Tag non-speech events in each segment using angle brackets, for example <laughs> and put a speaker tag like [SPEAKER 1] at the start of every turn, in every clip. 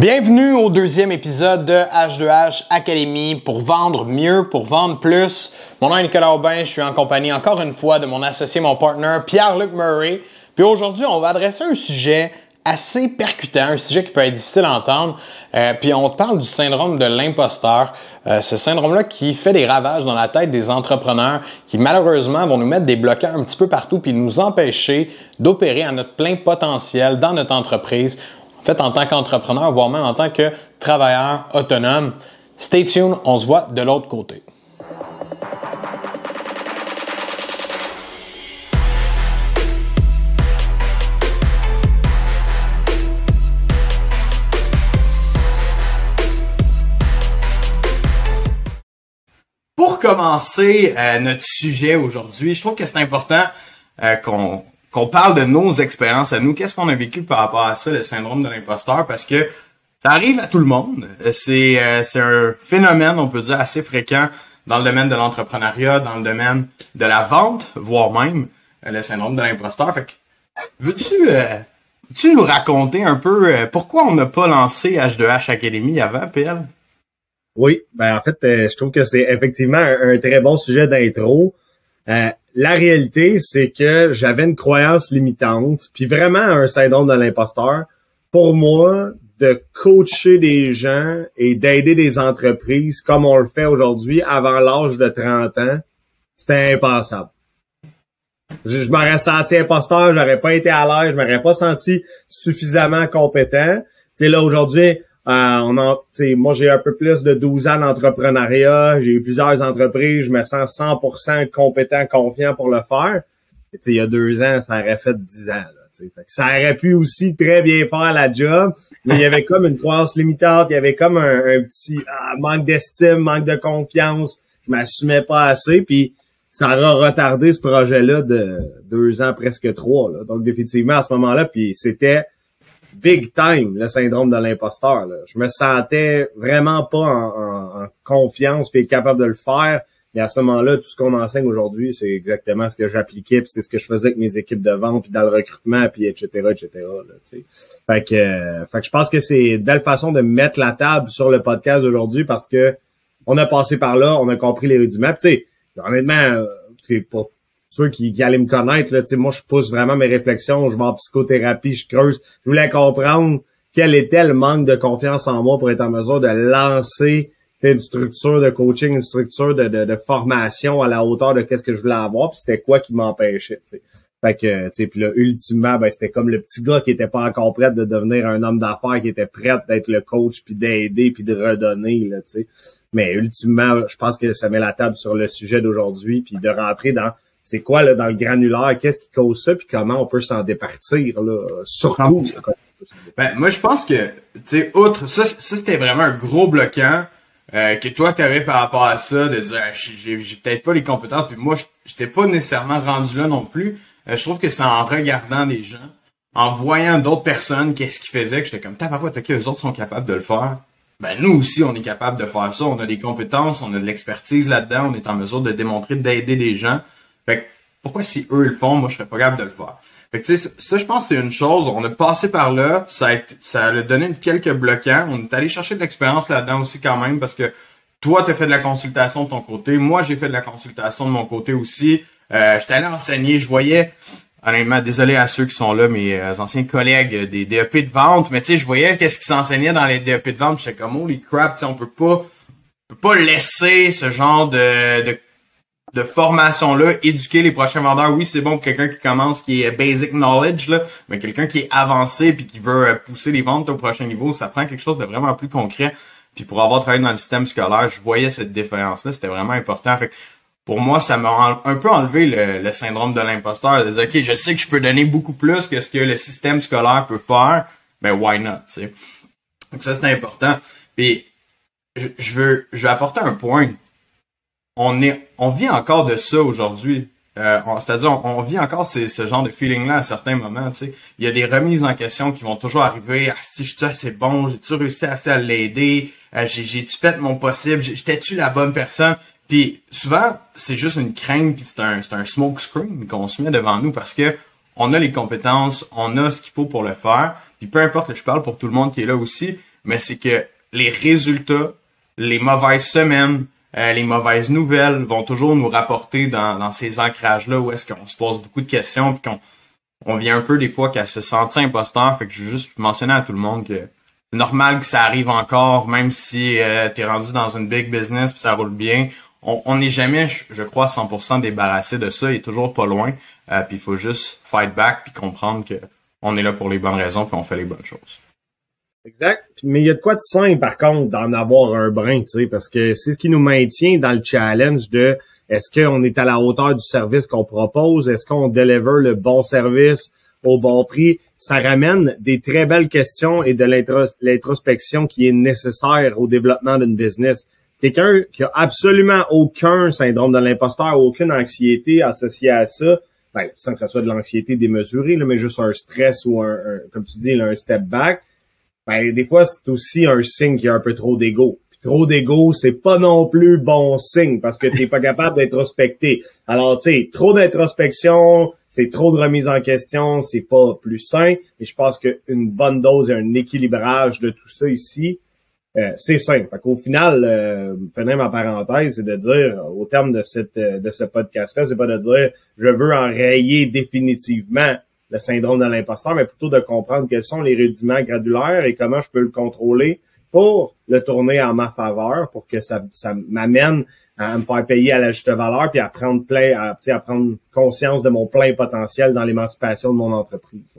[SPEAKER 1] Bienvenue au deuxième épisode de H2H Academy pour vendre mieux, pour vendre plus. Mon nom est Nicolas Aubin, je suis en compagnie encore une fois de mon associé, mon partner Pierre-Luc Murray. Puis aujourd'hui, on va adresser un sujet assez percutant, un sujet qui peut être difficile à entendre. Euh, puis on te parle du syndrome de l'imposteur, euh, ce syndrome-là qui fait des ravages dans la tête des entrepreneurs, qui malheureusement vont nous mettre des bloqueurs un petit peu partout puis nous empêcher d'opérer à notre plein potentiel dans notre entreprise en fait, en tant qu'entrepreneur, voire même en tant que travailleur autonome. Stay tuned, on se voit de l'autre côté. Pour commencer euh, notre sujet aujourd'hui, je trouve que c'est important euh, qu'on qu'on parle de nos expériences à nous, qu'est-ce qu'on a vécu par rapport à ça, le syndrome de l'imposteur, parce que ça arrive à tout le monde. C'est euh, c'est un phénomène, on peut dire, assez fréquent dans le domaine de l'entrepreneuriat, dans le domaine de la vente, voire même euh, le syndrome de l'imposteur. Fait que, veux-tu euh, nous raconter un peu pourquoi on n'a pas lancé H2H Academy avant, PL?
[SPEAKER 2] Oui, ben en fait, je trouve que c'est effectivement un, très bon sujet d'intro la réalité, c'est que j'avais une croyance limitante, puis vraiment un syndrome de l'imposteur. Pour moi, de coacher des gens et d'aider des entreprises comme on le fait aujourd'hui avant l'âge de 30 ans, c'était impensable. Je, je m'aurais senti imposteur, j'aurais pas été à l'aise, je m'aurais pas senti suffisamment compétent. C'est là aujourd'hui, euh, on a, moi, j'ai un peu plus de 12 ans d'entrepreneuriat. J'ai eu plusieurs entreprises. Je me sens 100% compétent, confiant pour le faire. il y a deux ans, ça aurait fait 10 ans. Là, ça aurait pu aussi très bien faire la job, mais il y avait comme une croissance limitante. Il y avait comme un, petit ah, manque d'estime, manque de confiance. Je m'assumais pas assez. Puis ça aura retardé ce projet-là de deux ans, presque trois. Donc, définitivement, à ce moment-là, puis c'était big time le syndrome de l'imposteur. Je me sentais vraiment pas en, confiance puis capable de le faire. Mais à ce moment-là, tout ce qu'on enseigne aujourd'hui, c'est exactement ce que j'appliquais, puis c'est ce que je faisais avec mes équipes de vente, puis dans le recrutement, puis etc., etc. Là, fait que, euh, fait que je pense que c'est une belle façon de mettre la table sur le podcast aujourd'hui parce que on a passé par là, on a compris les rudiments. Sais, honnêtement, euh, ceux qui, qui allaient me connaître, là, moi, je pousse vraiment mes réflexions, je vais en psychothérapie, je creuse. Je voulais comprendre quel était le manque de confiance en moi pour être en mesure de lancer une structure de coaching, une structure de, de, formation à la hauteur de qu'est-ce que je voulais avoir, puis c'était quoi qui m'empêchait. Fait que, tu sais, puis là, ultimement, ben, c'était comme le petit gars qui était pas encore prêt de devenir un homme d'affaires, qui était prêt d'être le coach, puis d'aider, puis de redonner, là, tu sais. Mais ultimement, je pense que ça met la table sur le sujet d'aujourd'hui, puis de rentrer dans c'est quoi là, dans le granulaire, qu'est-ce qui cause ça, puis comment on peut s'en départir, là, surtout.
[SPEAKER 1] Ben, moi, je pense que, tu sais, outre, ça, ça c'était vraiment un gros bloquant euh, que toi, tu avais par rapport à ça, de dire, j'ai, j'ai peut-être pas les compétences, puis moi, j'étais pas nécessairement rendu là non plus. Euh, je trouve que c'est en regardant des gens, en voyant d'autres personnes, qu'est-ce qu'ils faisaient, que j'étais comme, parfois, ok, eux autres sont capables de le faire. Ben, nous aussi, on est capable de faire ça. On a des compétences, on a de l'expertise là-dedans, on est en mesure de démontrer, d'aider des gens. Fait pourquoi si eux le font, moi je serais pas capable de le faire. Fait que tu sais, ça je pense c'est une chose, on a passé par là, ça a, donné quelques bloquants, on est allé chercher de l'expérience là-dedans aussi quand même parce que toi tu as fait de la consultation de ton côté, moi j'ai fait de la consultation de mon côté aussi. Euh, j'étais allé enseigner, je voyais honnêtement désolé à ceux qui sont là mes euh, anciens collègues des DEP de vente, mais tu sais je voyais qu'est-ce qui s'enseignait dans les DEP de vente, j'étais comme holy crap, tu sais on peut pas peut pas laisser ce genre de, de de formation-là, éduquer les prochains vendeurs. Oui, c'est bon pour quelqu'un qui commence, qui est basic knowledge, là, mais quelqu'un qui est avancé puis qui veut euh, pousser les ventes au prochain niveau, ça prend quelque chose de vraiment plus concret. Puis pour avoir travaillé dans le système scolaire, je voyais cette différence-là, c'était vraiment important. Fait pour moi, ça m'a un peu enlevé le, syndrome de l'imposteur, de dire, OK, je sais que je peux donner beaucoup plus que ce que le système scolaire peut faire, mais why not. Donc ça, c'est important. Puis je, je veux je veux apporter un point on est, vit encore de ça aujourd'hui. Euh, C'est-à-dire, on, vit encore ce, genre de feeling-là à certains moments. Tu. Il y a des remises en question qui vont toujours arriver. Ah, si je suis assez bon, j'ai-tu réussi assez à l'aider? Euh, j'ai-tu fait mon possible? J'étais-tu la bonne personne? Puis souvent, c'est juste une crainte, puis c'est un, un smoke screen qu'on se met devant nous parce que on a les compétences, on a ce qu'il faut pour le faire. Puis peu importe, je parle pour tout le monde qui est là aussi, mais c'est que les résultats, les mauvaises semaines, euh, les mauvaises nouvelles vont toujours nous rapporter dans, dans ces ancrages-là où est-ce qu'on se pose beaucoup de questions puis qu'on on vient un peu des fois qu'à se sentir imposteur. Fait que je veux juste mentionner à tout le monde que c'est normal que ça arrive encore, même si euh, tu es rendu dans une big business puis ça roule bien. On n'est jamais, je, crois, 100% débarrassé de ça. Il est toujours pas loin. Euh, puis il faut juste fight back puis comprendre que on est là pour les bonnes raisons puis on fait les bonnes choses.
[SPEAKER 2] Exact. Mais il y a de quoi de sain, par contre, d'en avoir un brin, tu sais, parce que c'est ce qui nous maintient dans le challenge de est-ce qu'on est à la hauteur du service qu'on propose? Est-ce qu'on deliver le bon service au bon prix? Ça ramène des très belles questions et de l'introspection qui est nécessaire au développement d'une business. Quelqu'un qui a absolument aucun syndrome de l'imposteur, aucune anxiété associée à ça, ben, sans que ça soit de l'anxiété démesurée, là, mais juste un stress ou un, comme tu dis, un step back, ben, des fois, c'est aussi un signe qu'il y a un peu trop d'ego. trop d'ego, c'est pas non plus bon signe parce que t'es pas capable d'introspecter. Alors, tu sais, trop d'introspection, c'est trop de remise en question, c'est pas plus sain. Et je pense qu'une bonne dose et un équilibrage de tout ça ici, euh, c'est sain. Fait qu'au final, euh, finir ma parenthèse, c'est de dire, au terme de cette euh, de ce podcast-là, c'est pas de dire je veux enrayer définitivement le syndrome de l'imposteur, mais plutôt de comprendre quels sont les rudiments gradulaires et comment je peux le contrôler pour le tourner en ma faveur, pour que ça, m'amène à me faire payer à la juste valeur, puis à prendre plein, à, à prendre conscience de mon plein potentiel dans l'émancipation de mon entreprise.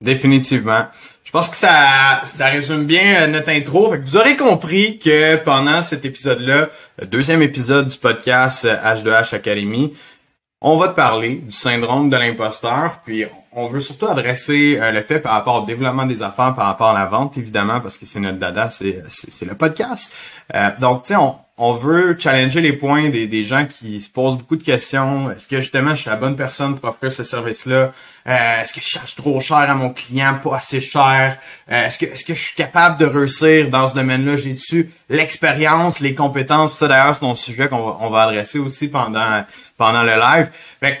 [SPEAKER 1] Définitivement. Je pense que ça, ça résume bien euh, notre intro. Fait que vous aurez compris que pendant cet épisode-là, deuxième épisode du podcast H2H euh, Academy, on va te parler du syndrome de l'imposteur, puis on veut surtout adresser euh, le fait par rapport au développement des affaires, par rapport à la vente, évidemment, parce que c'est notre dada, c'est, le podcast. Euh, donc, tu sais, on, on veut challenger les points des, gens qui se posent beaucoup de questions. Est-ce que justement je suis la bonne personne pour offrir ce service-là? Euh, est-ce que je cherche trop cher à mon client, pas assez cher? Euh, est-ce que je suis capable de réussir dans ce domaine-là? J'ai dessus l'expérience, les compétences, ça d'ailleurs c'est mon sujet qu'on va, on adresser aussi pendant pendant le live. Fait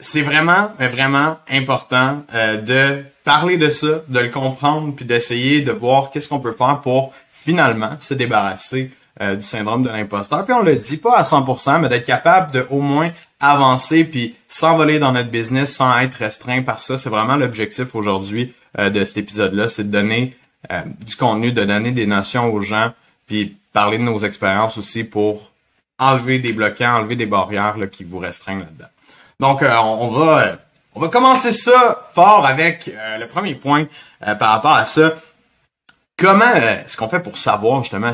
[SPEAKER 1] c'est vraiment, vraiment important euh, de parler de ça, de le comprendre, puis d'essayer de voir qu'est-ce qu'on peut faire pour finalement se débarrasser euh, du syndrome de l'imposteur. Puis on le dit pas à 100%, mais d'être capable de au moins avancer puis s'envoler dans notre business sans être restreint par ça. C'est vraiment l'objectif aujourd'hui euh, de cet épisode-là, c'est de donner euh, du contenu, de donner des notions aux gens, puis parler de nos expériences aussi pour enlever des bloquants, enlever des barrières là, qui vous restreignent là-dedans. Donc on, va on va commencer ça fort avec le premier point par rapport à ça. Comment est-ce qu'on fait pour savoir justement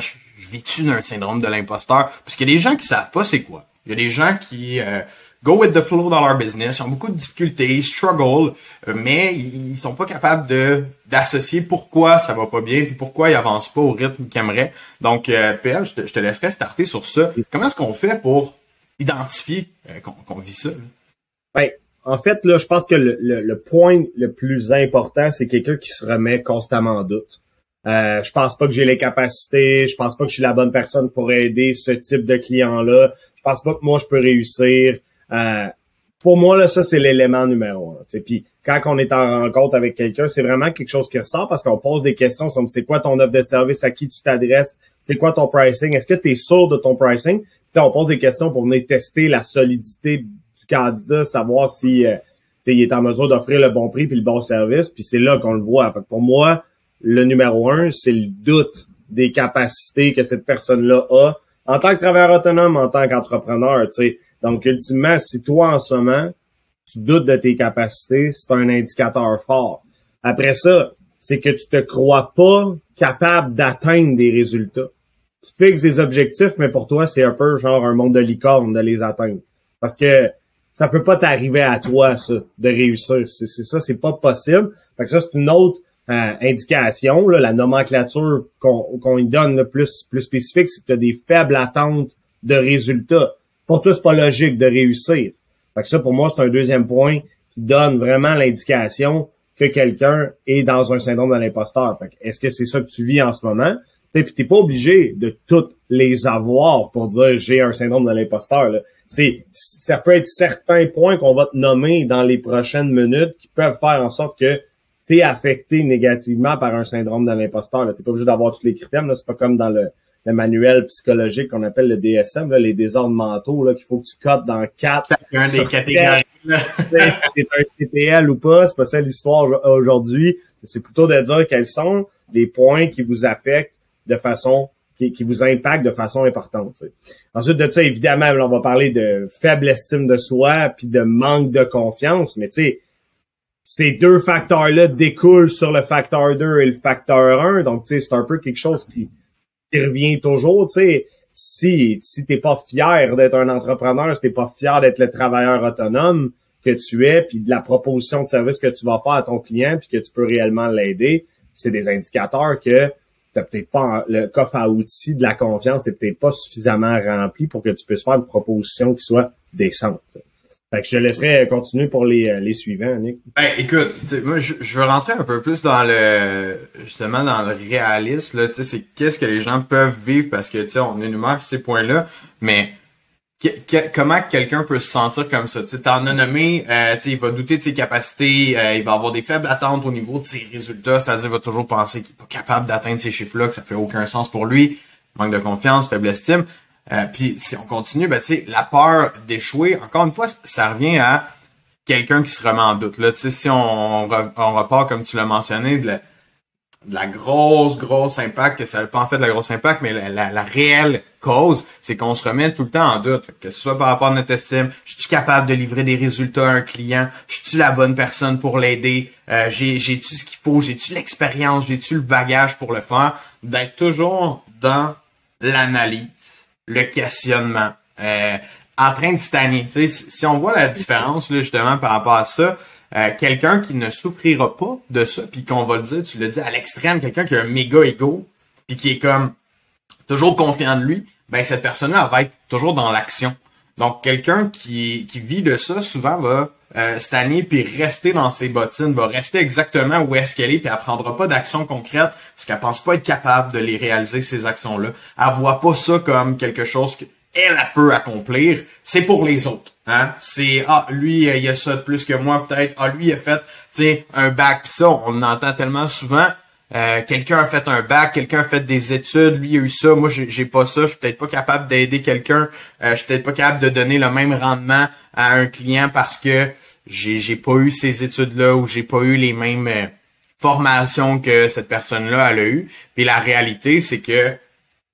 [SPEAKER 1] vis-tu d'un syndrome de l'imposteur? Parce qu'il y a des gens qui savent pas c'est quoi. Il y a des gens qui euh, go with the flow dans leur business, ont beaucoup de difficultés, struggle, euh, mais ils sont pas capables de d'associer pourquoi ça va pas bien puis pourquoi ils avancent pas au rythme qu'ils aimeraient. Donc, euh, je te, je te laisserai starter sur ça. Comment est-ce qu'on fait pour identifier euh, qu'on vit ça?
[SPEAKER 2] Ben, en fait, là, je pense que le point le plus important, c'est quelqu'un qui se remet constamment en doute. Euh, je pense pas que j'ai les capacités. Je pense pas que je suis la bonne personne pour aider ce type de client-là. Je pense pas que moi je peux réussir. Euh, pour moi là, ça c'est l'élément numéro un. Puis quand on est en rencontre avec quelqu'un, c'est vraiment quelque chose qui ressort parce qu'on pose des questions comme c'est quoi ton offre de service, à qui tu t'adresses, c'est quoi ton pricing, est-ce que tu es sûr de ton pricing? Puis on pose des questions pour venir tester la solidité du candidat, savoir si euh, il est en mesure d'offrir le bon prix puis le bon service. Puis c'est là qu'on le voit. Fait pour moi le numéro un, c'est le doute des capacités que cette personne-là a en tant que travailleur autonome, en tant qu'entrepreneur. Donc, ultimement, si toi, en ce moment, tu doutes de tes capacités, c'est un indicateur fort. Après ça, c'est que tu te crois pas capable d'atteindre des résultats. Tu fixes des objectifs, mais pour toi, c'est un peu genre un monde de licorne de les atteindre. Parce que ça peut pas t'arriver à toi, ça, de réussir. C'est ça, c'est pas possible. Fait que ça, c'est une autre euh, indication, là, la nomenclature qu'on qu'on y donne le plus, plus spécifique, c'est que tu as des faibles attentes de résultats. Pour toi, c'est pas logique de réussir. Fait que ça, pour moi, c'est un deuxième point qui donne vraiment l'indication que quelqu'un est dans un syndrome de l'imposteur. Est-ce que c'est ça que tu vis en ce moment? Puis t'es pas obligé de toutes les avoir pour dire j'ai un syndrome de l'imposteur. C'est ça peut être certains points qu'on va te nommer dans les prochaines minutes qui peuvent faire en sorte que t'es affecté négativement par un syndrome de l'imposteur. T'es pas obligé d'avoir tous les critères. C'est pas comme dans le, manuel psychologique qu'on appelle le DSM, là, les désordres mentaux, là, qu'il faut que tu cotes dans quatre.
[SPEAKER 1] Un des catégories. <laughs>
[SPEAKER 2] T'es un TPL ou pas, c'est pas ça l'histoire aujourd'hui. C'est plutôt de dire quels sont les points qui vous affectent de façon qui, qui vous impactent de façon importante. Ensuite de ça, évidemment, on va parler de faible estime de soi puis de manque de confiance, mais tu sais, ces deux facteurs-là découlent sur le facteur 2 et le facteur 1. Donc, tu sais, c'est un peu quelque chose qui, qui revient toujours. Tu sais, si, si t'es pas fier d'être un entrepreneur, si t'es pas fier d'être le travailleur autonome que tu es, puis de la proposition de service que tu vas faire à ton client, puis que tu peux réellement l'aider, c'est des indicateurs que t'as peut-être pas le coffre à outils de la confiance est peut-être pas suffisamment rempli pour que tu puisses faire une proposition qui soit décente. Fait que je te laisserai continuer pour les, euh, les suivants, Nick.
[SPEAKER 1] Ben, écoute, moi, je, veux rentrer un peu plus dans le, justement, dans le réalisme, là, tu sais, c'est qu'est-ce que les gens peuvent vivre parce que, tu sais, on énumère ces points-là, mais comment quelqu'un peut se sentir comme ça? Tu en as nommé, euh, il va douter de ses capacités, euh, il va avoir des faibles attentes au niveau de ses résultats, c'est-à-dire il va toujours penser qu'il n'est pas capable d'atteindre ces chiffres-là, que ça fait aucun sens pour lui, manque de confiance, faible estime. Euh, puis si on continue, ben, la peur d'échouer, encore une fois, ça revient à quelqu'un qui se remet en doute. Là, si on, on repart, comme tu l'as mentionné, de la, grosse, grosse impact, que ça n'a pas en fait de la grosse impact, mais la, la, réelle cause, c'est qu'on se remet tout le temps en doute. Que ce soit par rapport à notre estime, je suis capable de livrer des résultats à un client, je suis la bonne personne pour l'aider, euh, j'ai-tu ce qu'il faut, j'ai-tu l'expérience, j'ai-tu le bagage pour le faire, d'être toujours dans l'analyse le questionnement. Euh, en train de stanner. Si on voit la différence là, justement par rapport à ça, euh, quelqu'un qui ne souffrira pas de ça, puis qu'on va le dire, tu le dis à l'extrême, quelqu'un qui a un méga ego, puis qui est comme toujours confiant de lui, ben cette personne-là va être toujours dans l'action. Donc quelqu'un qui, qui vit de ça souvent va euh, année puis rester dans ses bottines, va rester exactement où est-ce qu'elle est, puis elle prendra pas d'action concrète parce qu'elle pense pas être capable de les réaliser ces actions-là. Elle voit pas ça comme quelque chose qu'elle peut accomplir. C'est pour les autres. Hein? C'est ah lui il a ça de plus que moi peut-être. Ah lui il a fait tu un bac pis ça on entend tellement souvent. Euh, quelqu'un a fait un bac, quelqu'un a fait des études, lui a eu ça, moi j'ai pas ça, je suis peut-être pas capable d'aider quelqu'un, euh, je suis peut-être pas capable de donner le même rendement à un client parce que j'ai j'ai pas eu ces études-là ou j'ai pas eu les mêmes euh, formations que cette personne-là a eu. Puis la réalité, c'est que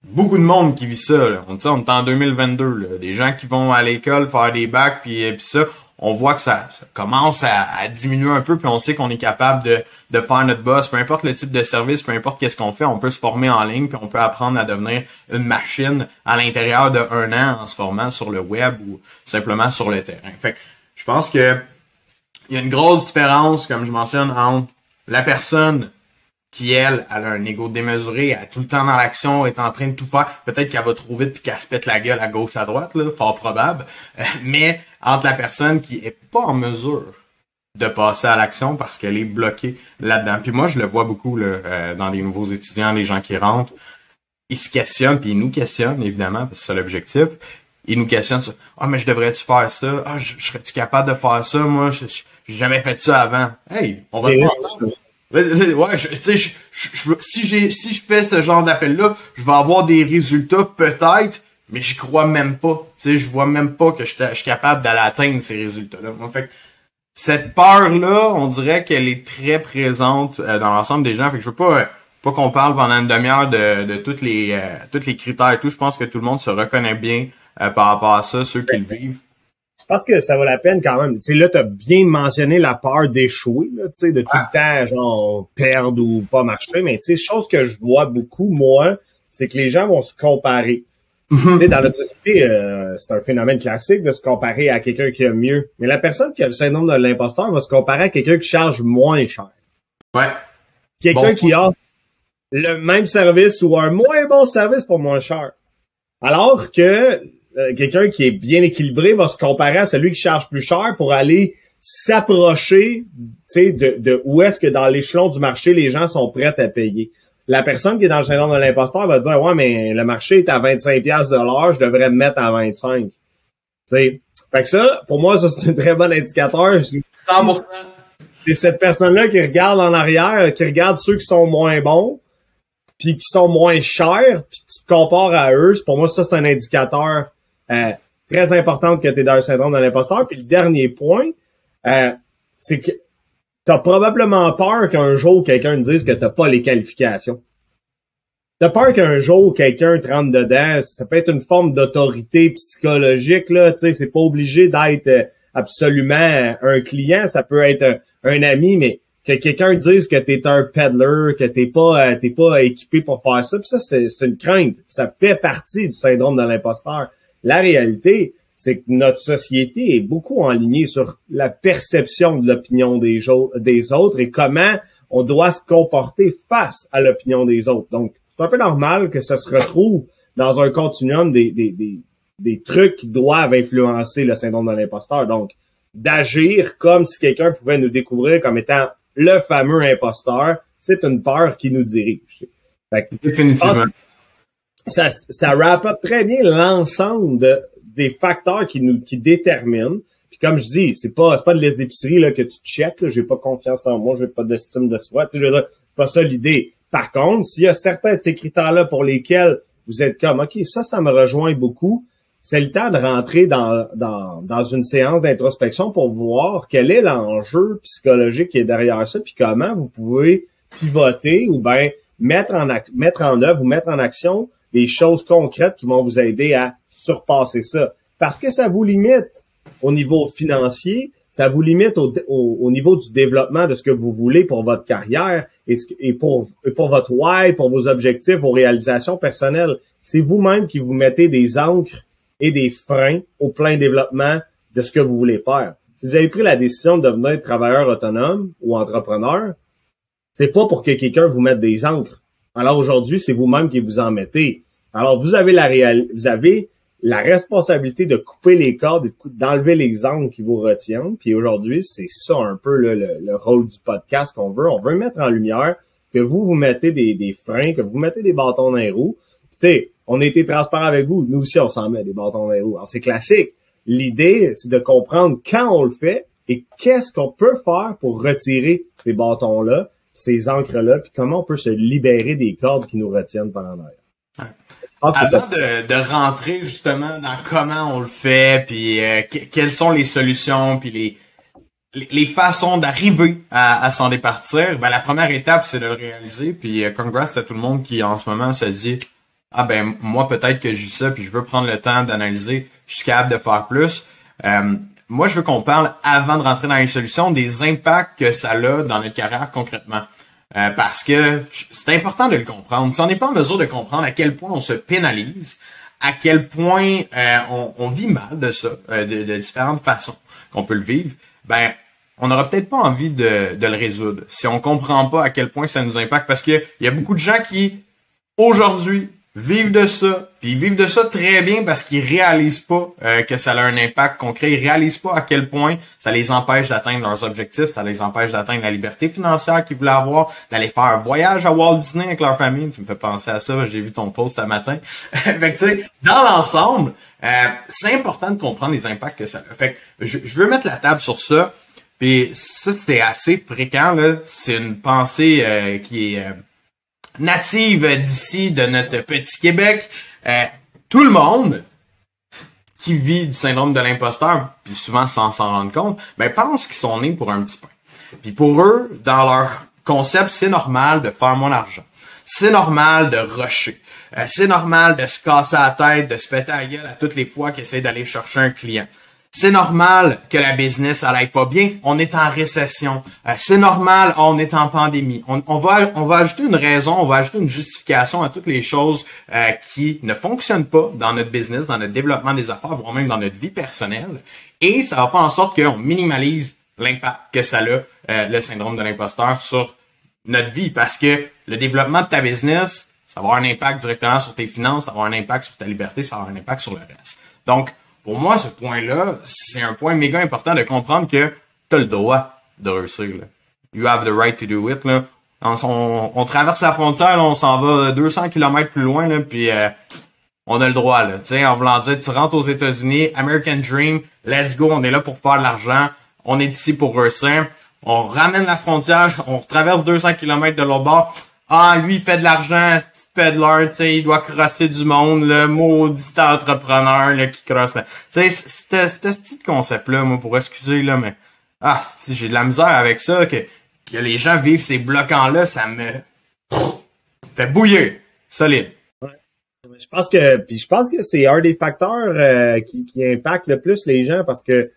[SPEAKER 1] beaucoup de monde qui vit ça. Là. On, on est en 2022. Là. Des gens qui vont à l'école faire des bacs, puis, euh, puis ça, on voit que ça, commence à, diminuer un peu, puis on sait qu'on est capable de, faire notre boss, peu importe le type de service, peu importe qu'est-ce qu'on fait, on peut se former en ligne, puis on peut apprendre à devenir une machine à l'intérieur de un an en se formant sur le web ou simplement sur le terrain. Fait je pense que il y a une grosse différence, comme je mentionne, entre la personne qui, elle, elle a un ego démesuré, elle est tout le temps dans l'action, est en train de tout faire. Peut-être qu'elle va trop vite puis qu'elle se pète la gueule à gauche, à droite, là, fort probable. Euh, mais entre la personne qui est pas en mesure de passer à l'action parce qu'elle est bloquée là-dedans. Puis moi, je le vois beaucoup là, euh, dans les nouveaux étudiants, les gens qui rentrent. Ils se questionnent, puis ils nous questionnent, évidemment, parce que c'est l'objectif ils nous questionnent sur Ah, mais je devrais-tu faire ça? Ah, je, serais-tu capable de faire ça? Moi, je, j'ai jamais fait ça avant. Hey, on va faire ça. Ouais, tu sais, si j'ai, si je fais ce genre d'appel-là, je vais avoir des résultats peut-être, mais j'y crois même pas. Tu sais, je vois même pas que je, suis capable d'aller atteindre ces résultats-là. En fait, cette peur-là, on dirait qu'elle est très présente euh, dans l'ensemble des gens. Fait que je veux pas, pas qu'on parle pendant une demi-heure de, de toutes les, euh, toutes les critères et tout. Je pense que tout le monde se reconnaît bien euh, par rapport à ça, ceux qui le vivent.
[SPEAKER 2] Pense que ça vaut la peine quand même. Tu sais, là, t'as bien mentionné la peur d'échouer, tu sais, de tout le temps, genre, perdre ou pas marcher. Mais tu sais, chose que je vois beaucoup, moi, c'est que les gens vont se comparer. Mhm. tu sais, dans notre société, euh, c'est un phénomène classique de se comparer à quelqu'un qui a mieux. Mais la personne qui a le syndrome de l'imposteur va se comparer à quelqu'un qui charge moins cher.
[SPEAKER 1] Ouais.
[SPEAKER 2] Quelqu'un qui a le même service ou un moins bon service pour moins cher. Alors que euh, quelqu'un qui est bien équilibré va se comparer à celui qui charge plus cher pour aller s'approcher de, de où est-ce que dans l'échelon du marché, les gens sont prêts à payer. La personne qui est dans le syndrome de l'imposteur va dire Ouais, mais le marché est à 25$ de l'heure, je devrais me mettre à 25. sais Fait que ça, pour moi, ça c'est un très bon indicateur. 100%. c'est cette personne-là qui regarde en arrière, qui regarde ceux qui sont moins bons, puis qui sont moins chers, puis tu te compares à eux. Pour moi, ça, c'est un indicateur euh, très important que tu es dans le syndrome de l'imposteur. Puis le dernier point, euh, c'est que tu as probablement peur qu'un jour, quelqu'un dise que tu pas les qualifications. T'as peur qu'un jour quelqu'un te rentre dedans, ça peut être une forme d'autorité psychologique là, tu sais, c'est pas obligé d'être euh, absolument un client, ça peut être un, ami, mais que quelqu'un dise que t'es un peddler, que t'es pas euh, t'es pas équipé pour faire ça, puis ça c'est une crainte, ça fait partie du syndrome de l'imposteur. La réalité, c'est que notre société est beaucoup enlignée sur la perception de l'opinion des, des autres et comment on doit se comporter face à l'opinion des autres. Donc c'est un peu normal que ça se retrouve dans un continuum des, des, des, des trucs qui doivent influencer le syndrome de l'imposteur. Donc, d'agir comme si quelqu'un pouvait nous découvrir comme étant le fameux imposteur, c'est une peur qui nous dirige.
[SPEAKER 1] Définitivement.
[SPEAKER 2] Ça, ça wrap up très bien l'ensemble des facteurs qui nous qui déterminent. Puis comme je dis, c'est pas c'est pas de liste d'épicerie là que tu checkes. J'ai pas confiance en moi, j'ai pas d'estime de soi. Tu sais, je veux dire, pas ça l'idée. Par contre, s'il y a certains de ces critères-là pour lesquels vous êtes comme, OK, ça, ça me rejoint beaucoup, c'est le temps de rentrer dans, dans, dans une séance d'introspection pour voir quel est l'enjeu psychologique qui est derrière ça, puis comment vous pouvez pivoter ou bien mettre en, mettre en œuvre ou mettre en action des choses concrètes qui vont vous aider à surpasser ça. Parce que ça vous limite au niveau financier, ça vous limite au, au, niveau du développement de ce que vous voulez pour votre carrière et, et pour, pour votre why, pour vos objectifs, vos réalisations personnelles. C'est vous-même qui vous mettez des encres et des freins au plein développement de ce que vous voulez faire. Si vous avez pris la décision de devenir travailleur autonome ou entrepreneur, c'est pas pour que quelqu'un vous mette des encres. Alors aujourd'hui, c'est vous-même qui vous en mettez. Alors vous avez la réal, vous avez la responsabilité de couper les cordes, d'enlever les angles qui vous retiennent. Puis aujourd'hui, c'est ça un peu le, rôle du podcast qu'on veut. On veut mettre en lumière que vous vous mettez des, freins, que vous mettez des bâtons dans les roues. Tu sais, on a été transparent avec vous. Nous aussi, on s'en met des bâtons dans les roues. Alors c'est classique. L'idée, c'est de comprendre quand on le fait et qu'est-ce qu'on peut faire pour retirer ces bâtons-là, ces encres-là, puis comment on peut se libérer des cordes qui nous retiennent pendant l'air.
[SPEAKER 1] Avant de, de, rentrer justement dans comment on le fait, puis euh, quelles sont les solutions, puis les, les, façons d'arriver à, à s'en départir, ben, la première étape, c'est de le réaliser. Puis euh, congrats à tout le monde qui en ce moment se dit Ah ben moi peut-être que j'ai ça, puis je veux prendre le temps d'analyser, je suis capable de faire plus. Euh, moi, je veux qu'on parle, avant de rentrer dans les solutions, des impacts que ça a dans notre carrière concrètement. Euh, parce que c'est important de le comprendre. Si on n'est pas en mesure de comprendre à quel point on se pénalise, à quel point euh, on, vit mal de ça, euh, de, différentes façons qu'on peut le vivre, ben on n'aura peut-être pas envie de, de, le résoudre si on comprend pas à quel point ça nous impacte. Parce qu'il y a beaucoup de gens qui, aujourd'hui, vivent de ça, puis ils vivent de ça très bien parce qu'ils réalisent pas euh, que ça a un impact concret, ils réalisent pas à quel point ça les empêche d'atteindre leurs objectifs, ça les empêche d'atteindre la liberté financière qu'ils voulaient avoir, d'aller faire un voyage à Walt Disney avec leur famille, tu me fais penser à ça, j'ai vu ton post ce matin. <laughs> fait tu sais, dans l'ensemble, euh, c'est important de comprendre les impacts que ça a. Fait que je, je veux mettre la table sur ça, puis ça c'est assez fréquent là, c'est une pensée euh, qui est native d'ici, de notre petit Québec, euh, tout le monde qui vit du syndrome de l'imposteur, puis souvent sans s'en rendre compte, ben pense qu'ils sont nés pour un petit pain. Puis pour eux, dans leur concept, c'est normal de faire mon argent. C'est normal de rusher. Euh, c'est normal de se casser la tête, de se péter la gueule à toutes les fois qu'ils essaient d'aller chercher un client. C'est normal que la business n'aille pas bien. On est en récession. Euh, c'est normal, on est en pandémie. On, va, on va ajouter une raison, on va ajouter une justification à toutes les choses euh, qui ne fonctionnent pas dans notre business, dans notre développement des affaires, voire même dans notre vie personnelle. Et ça va faire en sorte qu'on minimalise l'impact que ça a, euh, le syndrome de l'imposteur, sur notre vie. Parce que le développement de ta business, ça va avoir un impact directement sur tes finances, ça va avoir un impact sur ta liberté, ça va avoir un impact sur le reste. Donc, pour moi, ce point-là, c'est un point méga important de comprendre que tu as le droit de réussir. Là. You have the right to do it. Là. On, traverse la frontière, on s'en va 200 km plus loin, là, puis euh, on a le droit. Là. sais, en voulant dire, tu rentres aux États-Unis, American Dream, let's go, on est là pour faire de l'argent, on est ici pour réussir. on ramène la frontière, on traverse 200 km de l'autre bord. Ah, lui, il fait de l'argent, c'est peddler, tu sais, il doit crosser du monde, le maudit entrepreneur, là, qui crosse. Tu sais, c'était ce de concept-là, moi, pour excuser, là, mais, ah, j'ai de la misère avec ça, que, que les gens vivent ces bloquants-là, ça me <sniffs> fait bouillir. Solide.
[SPEAKER 2] Je pense que, puis je pense que c'est un des facteurs euh, qui, qui impacte le plus les gens parce que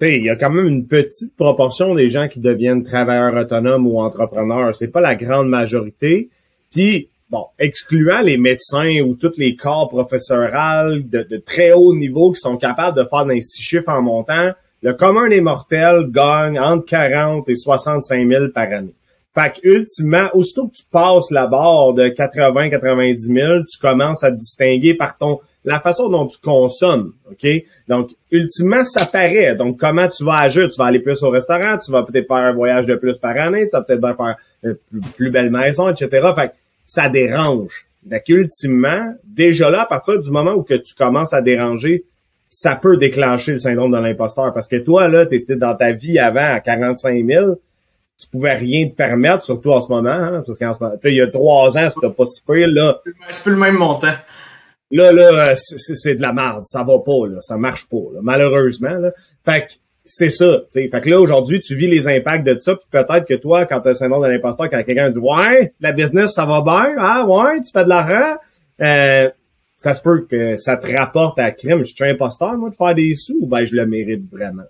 [SPEAKER 2] il y a quand même une petite proportion des gens qui deviennent travailleurs autonomes ou entrepreneurs. C'est pas la grande majorité. Puis, bon, excluant les médecins ou tous les corps professoraux de, de, très haut niveau qui sont capables de faire des six chiffres en montant, le commun des mortels gagne entre 40 et 65 000 par année. Fait que, ultimement, aussitôt que tu passes la barre de 80-90 000, tu commences à te distinguer par ton la façon dont tu consommes, OK? Donc, ultimement, ça paraît. Donc, comment tu vas agir? Tu vas aller plus au restaurant, tu vas peut-être faire un voyage de plus par année, tu vas peut-être faire une plus, belle maison, etc. Fait que ça dérange. Donc, ultimement, déjà là, à partir du moment où que tu commences à déranger, ça peut déclencher le syndrome de l'imposteur. Parce que toi, là, tu étais dans ta vie avant à 45 000, tu pouvais rien te permettre, surtout en ce moment, hein, parce qu'en ce moment, tu sais, il y a trois ans, c'était pas si pire, là.
[SPEAKER 1] C'est plus le même montant.
[SPEAKER 2] Là, là, c'est de la merde, ça va pas, là, ça marche pas, là, malheureusement. Là. Fait que c'est ça, tu Fait que là, aujourd'hui, tu vis les impacts de ça, puis peut-être que toi, quand tu as le syndrome de l'imposteur, quand quelqu'un dit Ouais, la business, ça va bien, ah ouais, tu fais de l'argent, euh, ça se peut que ça te rapporte à crime. Je suis imposteur, moi, de faire des sous, ou ben je le mérite vraiment.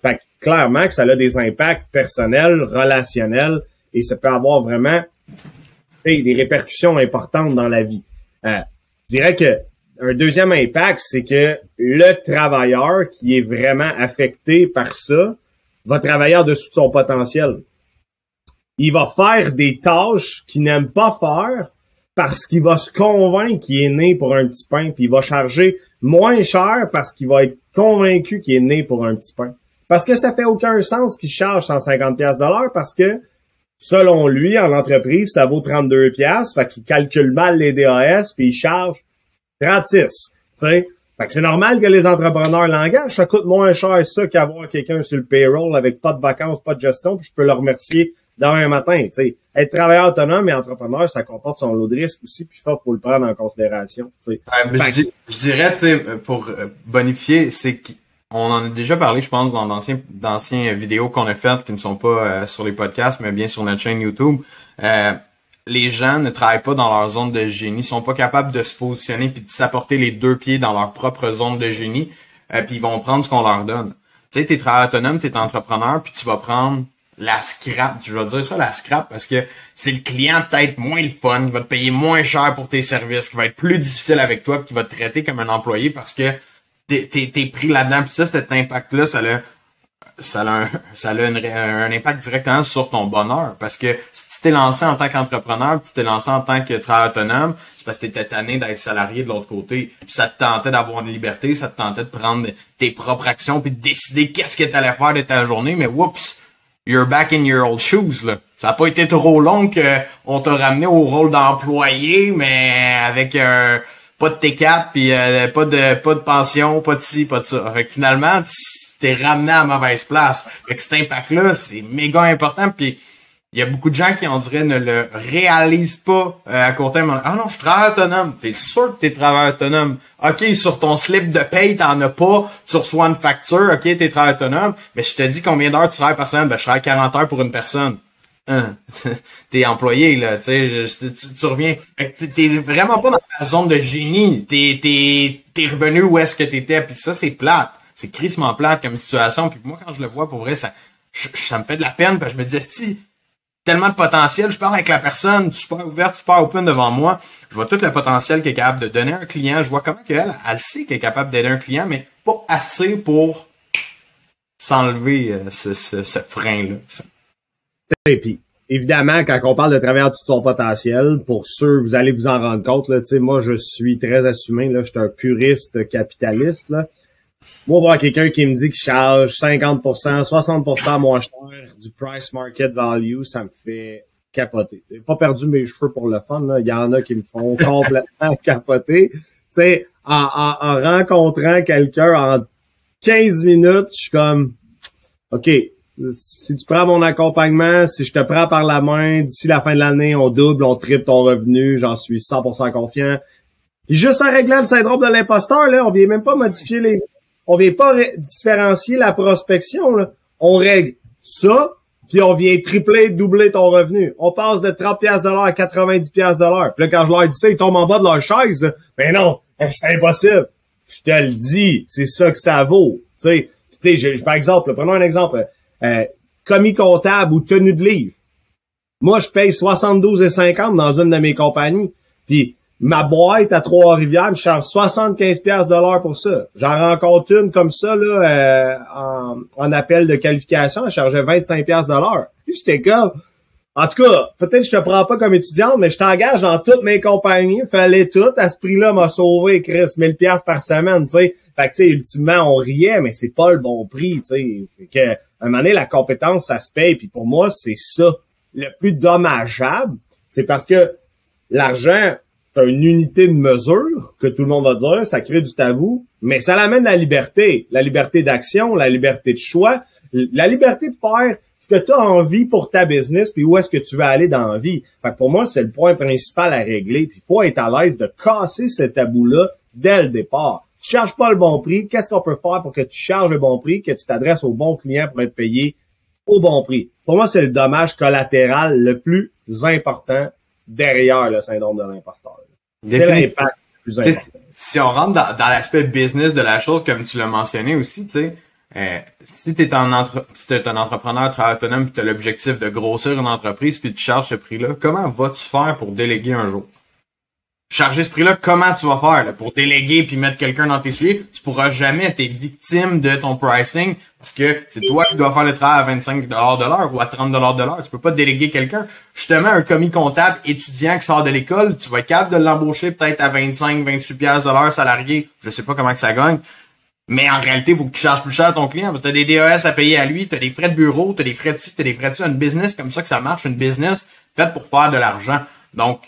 [SPEAKER 2] Fait que clairement que ça a des impacts personnels, relationnels, et ça peut avoir vraiment des répercussions importantes dans la vie. Euh, je dirais que un deuxième impact, c'est que le travailleur qui est vraiment affecté par ça va travailler au-dessus de son potentiel. Il va faire des tâches qu'il n'aime pas faire parce qu'il va se convaincre qu'il est né pour un petit pain, puis il va charger moins cher parce qu'il va être convaincu qu'il est né pour un petit pain. Parce que ça fait aucun sens qu'il charge 150 pièces parce que selon lui, en entreprise, ça vaut 32 pièces, fait qu'il calcule mal les DAS, puis il charge 36. Fait que c'est normal que les entrepreneurs l'engagent. Ça coûte moins cher ça qu'avoir quelqu'un sur le payroll avec pas de vacances, pas de gestion, puis je peux le remercier demain matin. T'sais. Être travailleur autonome et entrepreneur, ça comporte son lot de risque aussi, puis il faut, le prendre en considération.
[SPEAKER 1] je, dirais, pour euh, bonifier, c'est qu'on en a déjà parlé, je pense, dans d'anciens d'anciens vidéos qu'on a faites qui ne sont pas euh, sur les podcasts, mais bien sur notre chaîne YouTube. Euh, les gens ne travaillent pas dans leur zone de génie, sont pas capables de se positionner puis de s'apporter les deux pieds dans leur propre zone de génie, euh, puis ils vont prendre ce qu'on leur donne. Tu sais, t'es travailleur autonome, t'es entrepreneur, puis tu vas prendre la scrap. Je vais dire ça, la scrap, parce que c'est le client peut-être moins le fun, qui va te payer moins cher pour tes services, qui va être plus difficile avec toi, qui va te traiter comme un employé parce que t'es, pris là-dedans. Puis ça, cet impact-là, ça a, ça a, un, ça a un, impact directement sur ton bonheur. Parce que si tu t'es lancé en tant qu'entrepreneur, tu t'es lancé en tant que travailleur autonome, c'est parce que t'étais tanné d'être salarié de l'autre côté. Puis ça te tentait d'avoir une liberté, ça te tentait de prendre tes propres actions puis de décider qu'est-ce que t'allais faire de ta journée. Mais whoops, you're back in your old shoes, là. Ça n'a pas été trop long qu'on t'a ramené au rôle d'employé, mais avec un pas de T4 puis euh, pas de pas de pension, pas de ci, pas de ça. Fait que finalement, t'es ramené à mauvaise place. Fait que cet impact-là, c'est méga important. Puis il y a beaucoup de gens qui, on dirait, ne le réalisent pas euh, à court terme. Ah non, je travaille autonome. T'es sûr que t'es travailleur autonome? OK, sur ton slip de paye, t'en as pas. Tu reçois une facture. OK, t'es travailleur autonome. Mais je te dis combien d'heures tu travailles par semaine? Ben, je travaille 40 heures pour une personne. Hein? <laughs> t'es employé, là. Tu sais, tu, reviens. T'es vraiment pas dans ta zone de génie. T'es, revenu où est-ce que t'étais. Puis ça, c'est plate. C'est crissement plate comme situation. Puis moi, quand je le vois, pour vrai, ça, ça me fait de la peine. Parce que je me dis, si tellement de potentiel. Je parle avec la personne, super ouverte, super open devant moi. Je vois tout le potentiel qu'elle est capable de donner à un client. Je vois comment qu'elle, elle sait qu'elle est capable d'aider un client, mais pas assez pour s'enlever euh, ce, ce, frein-là.
[SPEAKER 2] Et puis, évidemment, quand on parle de travers tout son potentiel, pour ceux, vous allez vous en rendre compte, là, moi, je suis très assumé, là, je suis un puriste capitaliste, là. Moi, voir quelqu'un qui me dit qu'il charge 50%, 60% moins cher du price market value, ça me fait capoter. J'ai pas perdu mes cheveux pour le fun, là. Il y en a qui me font complètement <laughs> capoter. Tu sais, en, rencontrant quelqu'un en 15 minutes, je suis comme, OK, si tu prends mon accompagnement, si je te prends par la main, d'ici la fin de l'année, on double, on triple ton revenu, j'en suis 100% confiant. Juste en réglant le syndrome de l'imposteur, là, on vient même pas modifier les... On vient pas différencier la prospection, là. On règle ça, puis on vient tripler, doubler ton revenu. On passe de 30 pièces à 90 pièces. Puis là, quand je leur dis ça, ils tombent en bas de leur chaise. Mais non, c'est impossible. Je te le dis, c'est ça que ça vaut. Tu sais, par exemple, prenons un exemple. Euh, commis comptable ou tenue de livre. Moi, je paye 72,50 dans une de mes compagnies. Puis ma boîte à Trois-Rivières, je charge 75 pièces de l'heure pour ça. J'en rencontre une comme ça là euh, en, en, appel de qualification, elle chargeait 25 pièces de l'heure. J'étais comme en tout cas, peut-être je te prends pas comme étudiante, mais je t'engage dans toutes mes compagnies. Fallait tout. À ce prix-là, m'a sauvé, Chris, 1000 pièces par semaine, tu sais. Fait que, tu sais, ultimement, on riait, mais c'est pas le bon prix, tu sais. Fait que, à un moment donné, la compétence, ça se paye. Puis pour moi, c'est ça. Le plus dommageable, c'est parce que l'argent, c'est une unité de mesure que tout le monde va dire, ça crée du tabou, mais ça l'amène la liberté, la liberté d'action, la liberté de choix, la liberté de faire ce que tu as envie pour ta business, puis où est-ce que tu veux aller dans la vie. Fait que pour moi, c'est le point principal à régler, puis il faut être à l'aise de casser ce tabou-là dès le départ. Tu charges pas le bon prix, qu'est-ce qu'on peut faire pour que tu charges le bon prix, que tu t'adresses au bon client pour être payé au bon prix? Pour moi, c'est le dommage collatéral le plus important derrière le syndrome de l'imposteur.
[SPEAKER 1] Si on rentre dans, dans l'aspect business de la chose, comme tu l'as mentionné aussi, tu sais, euh, si tu es, entre... si es un entrepreneur très autonome tu as l'objectif de grossir une entreprise puis tu charges ce prix-là, comment vas-tu faire pour déléguer un jour? Charger ce prix-là, comment tu vas faire pour déléguer puis mettre quelqu'un dans tes souliers? Tu pourras jamais être victime de ton pricing parce que c'est toi qui dois faire le travail à 25 de l'heure ou à 30 de l'heure. Tu peux pas déléguer quelqu'un. Justement, un commis comptable étudiant qui sort de l'école, tu vas être capable de l'embaucher peut-être à 25, 28 pièces de l'heure salarié. Je sais pas comment que ça gagne. Mais en réalité, il faut que tu charges plus cher à ton client tu as des DES à payer à lui, tu as des frais de bureau, tu as des frais de ci, tu as des frais de ça. Une business comme ça que ça marche, une business faite pour faire de l'argent. Donc,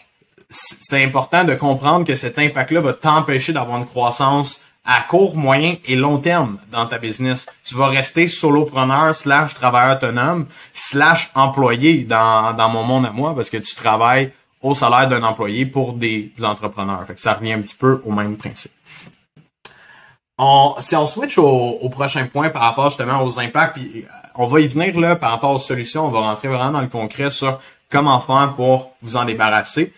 [SPEAKER 1] c'est important de comprendre que cet impact-là va t'empêcher d'avoir une croissance à court, moyen et long terme dans ta business. Tu vas rester solopreneur slash travailleur autonome slash employé dans, dans mon monde à moi parce que tu travailles au salaire d'un employé pour des entrepreneurs. Fait que ça revient un petit peu au même principe si on switch au, prochain point par rapport justement aux impacts, puis euh, on va y venir là par rapport aux solutions, on va rentrer vraiment dans le concret sur comment faire pour vous en débarrasser.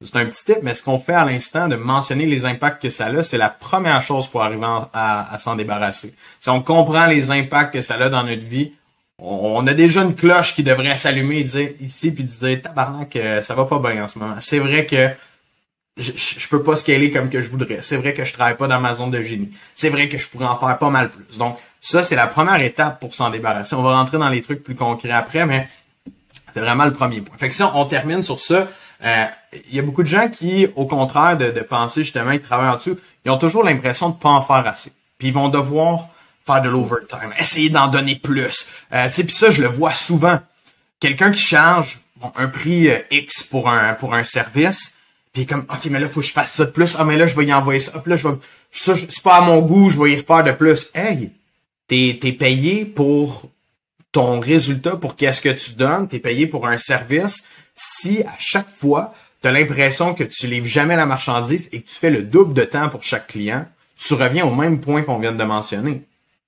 [SPEAKER 1] C'est un petit tip, mais ce qu'on fait à l'instant de mentionner les impacts que ça a, c'est la première chose pour arriver à, s'en débarrasser. Si on comprend les impacts que ça a dans notre vie, on, a déjà une cloche qui devrait s'allumer et dire ici puis dire tabarnak que ça va pas bien en ce moment. C'est vrai que je, je, peux pas scaler comme que je voudrais. C'est vrai que je travaille pas dans ma zone de génie. C'est vrai que je pourrais en faire pas mal plus. Donc, ça, c'est la première étape pour s'en débarrasser. On va rentrer dans les trucs plus concrets après, mais c'est vraiment le premier point. Fait que si on, termine sur ça, euh, il y a beaucoup de gens qui, au contraire de, de penser justement qu'ils travaillent en dessous, ils ont toujours l'impression de pas en faire assez. Puis ils vont devoir faire de l'overtime, essayer d'en donner plus. Euh, puis ça, je le vois souvent. Quelqu'un qui charge un prix euh, X pour un pour un service, puis comme, OK, mais là, faut que je fasse ça de plus. Ah, mais là, je vais y envoyer ça. Puis là, je vais, ça, c'est pas à mon goût, je vais y refaire de plus. Hey, t'es, t'es payé pour ton résultat, pour qu'est-ce que tu donnes. T'es payé pour un service. Si à chaque fois, t'as l'impression que tu livres jamais la marchandise et que tu fais le double de temps pour chaque client, tu reviens au même point qu'on vient de mentionner.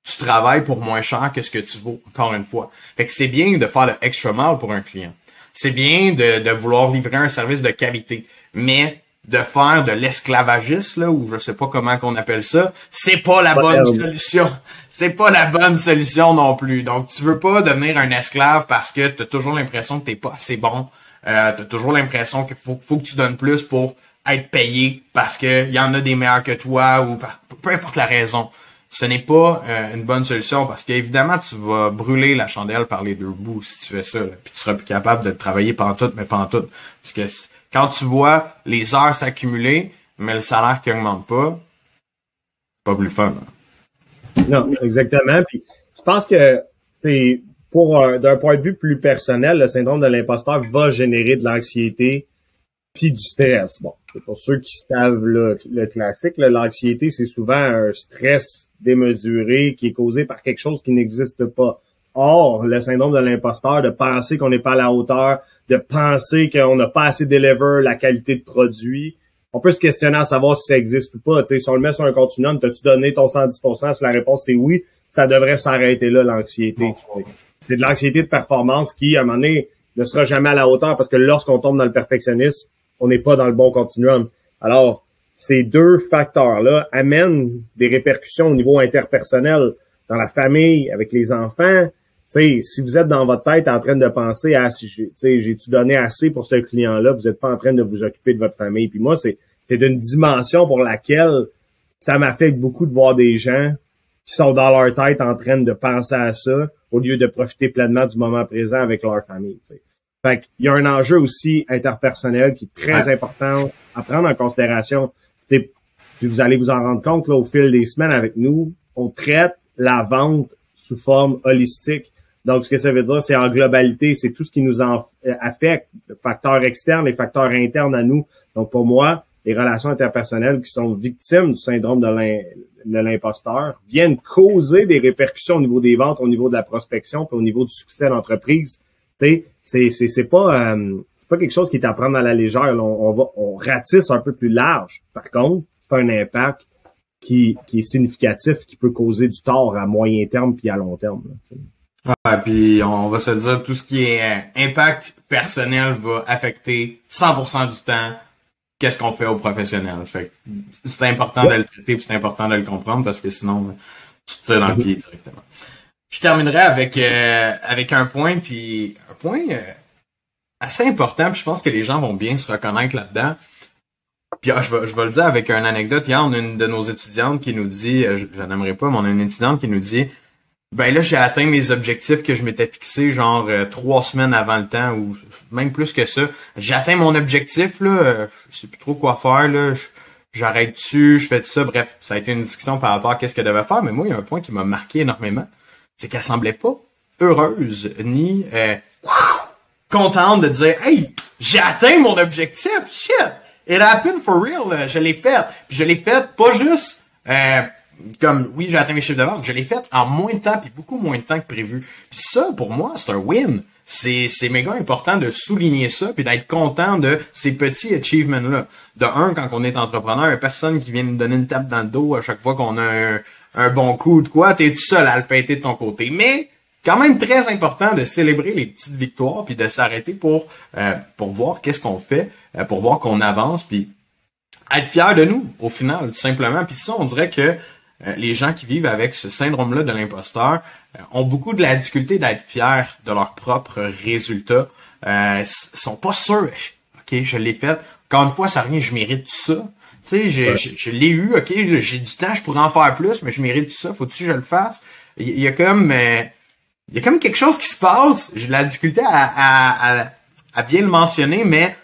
[SPEAKER 1] Tu travailles pour moins cher que ce que tu vaux, encore une fois. Fait que c'est bien de faire le extra mile pour un client. C'est bien de, de vouloir livrer un service de qualité mais de faire de l'esclavagisme, là, ou je sais pas comment qu'on appelle ça, c'est pas la bonne solution. <laughs> C'est pas la bonne solution non plus. Donc, tu veux pas devenir un esclave parce que tu as toujours l'impression que t'es pas assez bon. Euh, tu as toujours l'impression qu'il faut, faut que tu donnes plus pour être payé parce que y en a des meilleurs que toi ou peu importe la raison. Ce n'est pas euh, une bonne solution parce qu'évidemment, tu vas brûler la chandelle par les deux bouts si tu fais ça. puis tu seras plus capable de travailler pendant tout, mais pendant tout. Parce que quand tu vois les heures s'accumuler, mais le salaire qui augmente pas, pas plus fun.
[SPEAKER 2] Hein. Non, exactement. Puis je pense que pour d'un point de vue plus personnel, le syndrome de l'imposteur va générer de l'anxiété puis du stress. Bon, pour ceux qui savent le, le classique, l'anxiété, c'est souvent un stress démesuré qui est causé par quelque chose qui n'existe pas. Or, le syndrome de l'imposteur, de penser qu'on n'est pas à la hauteur, de penser qu'on n'a pas assez deliver la qualité de produit, on peut se questionner à savoir si ça existe ou pas. si on le met sur un continuum, t'as-tu donné ton 110%? Si la réponse est oui, ça devrait s'arrêter là, l'anxiété. C'est de l'anxiété de performance qui, à un moment donné, ne sera jamais à la hauteur parce que lorsqu'on tombe dans le perfectionnisme, on n'est pas dans le bon continuum. Alors, ces deux facteurs-là amènent des répercussions au niveau interpersonnel dans la famille, avec les enfants. sais, si vous êtes dans votre tête en train de penser à si j'ai-tu donné assez pour ce client-là, vous n'êtes pas en train de vous occuper de votre famille. Puis moi, c'est d'une dimension pour laquelle ça m'affecte beaucoup de voir des gens qui sont dans leur tête en train de penser à ça au lieu de profiter pleinement du moment présent avec leur famille. Fait qu'il y a un enjeu aussi interpersonnel qui est très important à prendre en considération. Puis vous allez vous en rendre compte là, au fil des semaines avec nous, on traite la vente sous forme holistique. Donc, ce que ça veut dire, c'est en globalité, c'est tout ce qui nous en euh, affecte, facteurs externes, les facteurs internes à nous. Donc, pour moi, les relations interpersonnelles qui sont victimes du syndrome de l'imposteur viennent causer des répercussions au niveau des ventes, au niveau de la prospection, puis au niveau du succès d'entreprise. C'est c'est pas euh, c'est pas quelque chose qui est à prendre à la légère. On, va on ratisse un peu plus large. Par contre, c'est un impact qui, qui est significatif, qui peut causer du tort à moyen terme puis à long terme.
[SPEAKER 1] Là, puis on va se dire tout ce qui est euh, impact personnel va affecter 100% du temps qu'est-ce qu'on fait au professionnel. Fait c'est important de le traiter c'est important de le comprendre parce que sinon tu te tires dans le pied directement. Je terminerai avec euh, avec un point puis un point euh, assez important puis je pense que les gens vont bien se reconnaître là-dedans. Puis ah, je, vais, je vais le dire avec une anecdote. Hier, on a une de nos étudiantes qui nous dit, euh, je, je pas, mais on a une étudiante qui nous dit ben là, j'ai atteint mes objectifs que je m'étais fixé genre euh, trois semaines avant le temps ou même plus que ça. J'ai atteint mon objectif, là. Euh, je sais plus trop quoi faire, là. J'arrête dessus, je fais tout ça. Bref, ça a été une discussion par rapport à qu'est-ce qu'elle devait faire. Mais moi, il y a un point qui m'a marqué énormément. C'est qu'elle semblait pas heureuse ni euh, contente de dire Hey, j'ai atteint mon objectif! Shit! It happened for real, je l'ai fait. Je l'ai fait pas juste euh, comme oui, j'ai atteint mes chiffres de vente, je l'ai fait en moins de temps puis beaucoup moins de temps que prévu. Puis ça, pour moi, c'est un win. C'est, c'est méga important de souligner ça puis d'être content de ces petits achievements-là. De un, quand on est entrepreneur, personne qui vient nous donner une tape dans le dos à chaque fois qu'on a un, bon coup de quoi, t'es tout seul à le fêter de ton côté. Mais quand même très important de célébrer les petites victoires puis de s'arrêter pour euh, pour voir qu'est-ce qu'on fait, euh, pour voir qu'on avance puis être fier de nous au final tout simplement. Puis ça, on dirait que les gens qui vivent avec ce syndrome-là de l'imposteur euh, ont beaucoup de la difficulté d'être fiers de leurs propres résultats. Euh, sont pas sûrs. Ok, je l'ai fait. Encore une fois, ça revient, je mérite tout ça. Tu sais, je, l'ai eu, ok, j'ai du temps, je pourrais en faire plus, mais je mérite tout ça, faut-tu que je le fasse? Il y, a comme il y a comme quelque chose qui se passe. J'ai de la difficulté à, à, à bien le mentionner, mais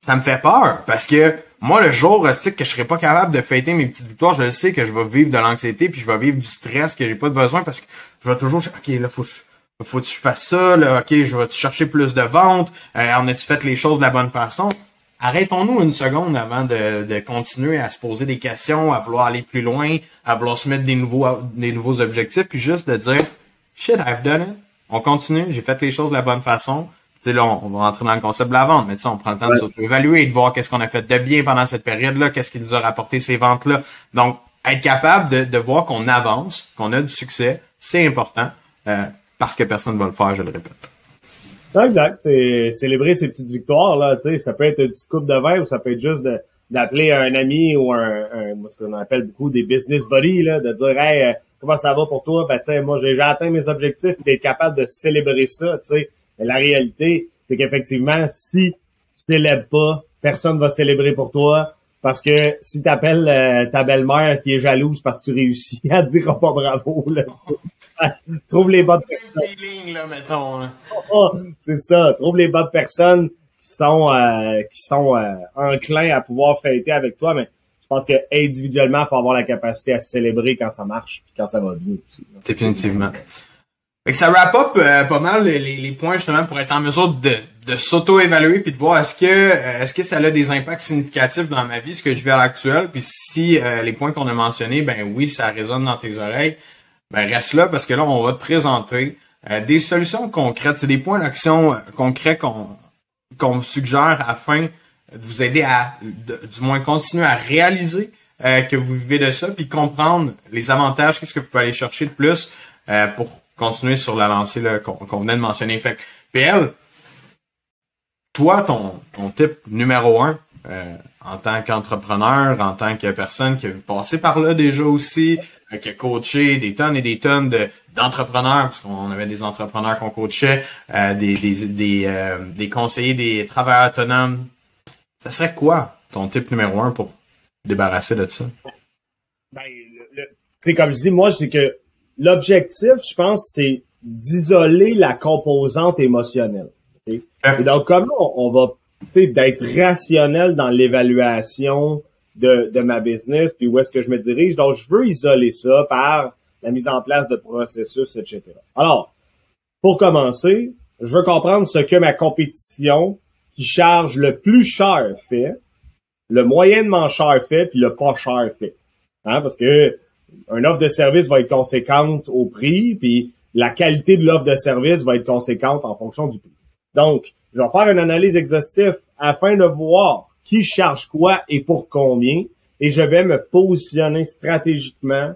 [SPEAKER 1] ça me fait peur parce que moi, le jour que je serais pas capable de fêter mes petites victoires, je sais que je vais vivre de l'anxiété, puis je vais vivre du stress que j'ai pas besoin parce que je vais toujours, ok, là, faut, faut que je fasse ça, là, ok, je vais chercher plus de ventes, euh, on a-tu fait les choses de la bonne façon? Arrêtons-nous une seconde avant de, de, continuer à se poser des questions, à vouloir aller plus loin, à vouloir se mettre des nouveaux, des nouveaux objectifs, puis juste de dire, shit, I've done it. On continue, j'ai fait les choses de la bonne façon sais, là, on, va rentrer dans le concept de la vente, mais tu sais, on prend le temps de s'auto-évaluer et de voir qu'est-ce qu'on a fait de bien pendant cette période-là, qu'est-ce qui nous a rapporté ces ventes-là. Donc, être capable de, de voir qu'on avance, qu'on a du succès, c'est important, euh, parce que personne ne va le faire, je le répète.
[SPEAKER 2] Exact. Et célébrer ces petites victoires, là, tu sais, ça peut être une petite coupe de vin ou ça peut être juste de, d'appeler un ami ou un, un ce qu'on appelle beaucoup des business buddies, là, de dire Hey, euh, comment ça va pour toi? Ben tu sais, moi j'ai atteint mes objectifs, d'être capable de célébrer ça, tu sais. Mais la réalité, c'est qu'effectivement, si tu t'élèves pas, personne va célébrer pour toi. Parce que si tu appelles euh, ta belle-mère qui est jalouse parce que tu réussis, <laughs> elle te dira pas bravo. Là, <laughs> trouve les bonnes personnes.
[SPEAKER 1] là, mettons, hein.
[SPEAKER 2] c'est ça. Trouve les bonnes personnes qui sont euh, qui sont euh, enclins à pouvoir fêter avec toi. Mais je pense que individuellement, il faut avoir la capacité à célébrer quand ça marche puis quand ça va bien aussi.
[SPEAKER 1] Définitivement. Fait ça wrap up euh, pas mal les, les, points justement pour être en mesure de, de s'auto-évaluer puis de voir est-ce que euh, est-ce que ça a des impacts significatifs dans ma vie, ce que je vis à l'actuel, puis si euh, les points qu'on a mentionnés, ben oui, ça résonne dans tes oreilles, ben reste là parce que là on va te présenter des solutions concrètes, c'est des points d'action concrets qu'on qu'on suggère afin de vous aider à, du moins, continuer à réaliser que vous vivez de ça, puis comprendre les avantages, qu'est-ce que vous pouvez aller chercher de plus pour continuer sur la lancée qu'on venait de mentionner. Fait PL, toi, ton, ton type numéro un, euh, en tant qu'entrepreneur, en tant que personne qui a passé par là déjà aussi, euh, qui a coaché des tonnes et des tonnes de, d'entrepreneurs, parce qu'on avait des entrepreneurs qu'on coachait, euh, des, des, des, des conseillers, des travailleurs autonomes. Ça serait quoi ton type numéro un pour débarrasser de ça?
[SPEAKER 2] Ben, le, comme je dis, moi, c'est que l'objectif, je pense, c'est d'isoler la composante émotionnelle. Et donc, comment on, va, tu sais, d'être rationnel dans l'évaluation de, de ma business, puis où est-ce que je me dirige. Donc, je veux isoler ça par la mise en place de processus, etc. Alors, pour commencer, je veux comprendre ce que ma compétition qui charge le plus cher fait, le moyennement cher fait, puis le pas cher fait. Hein, parce que un offre de service va être conséquente au prix, puis la qualité de l'offre de service va être conséquente en fonction du prix. Donc, je vais faire une analyse exhaustive afin de voir qui charge quoi et pour combien, et je vais me positionner stratégiquement,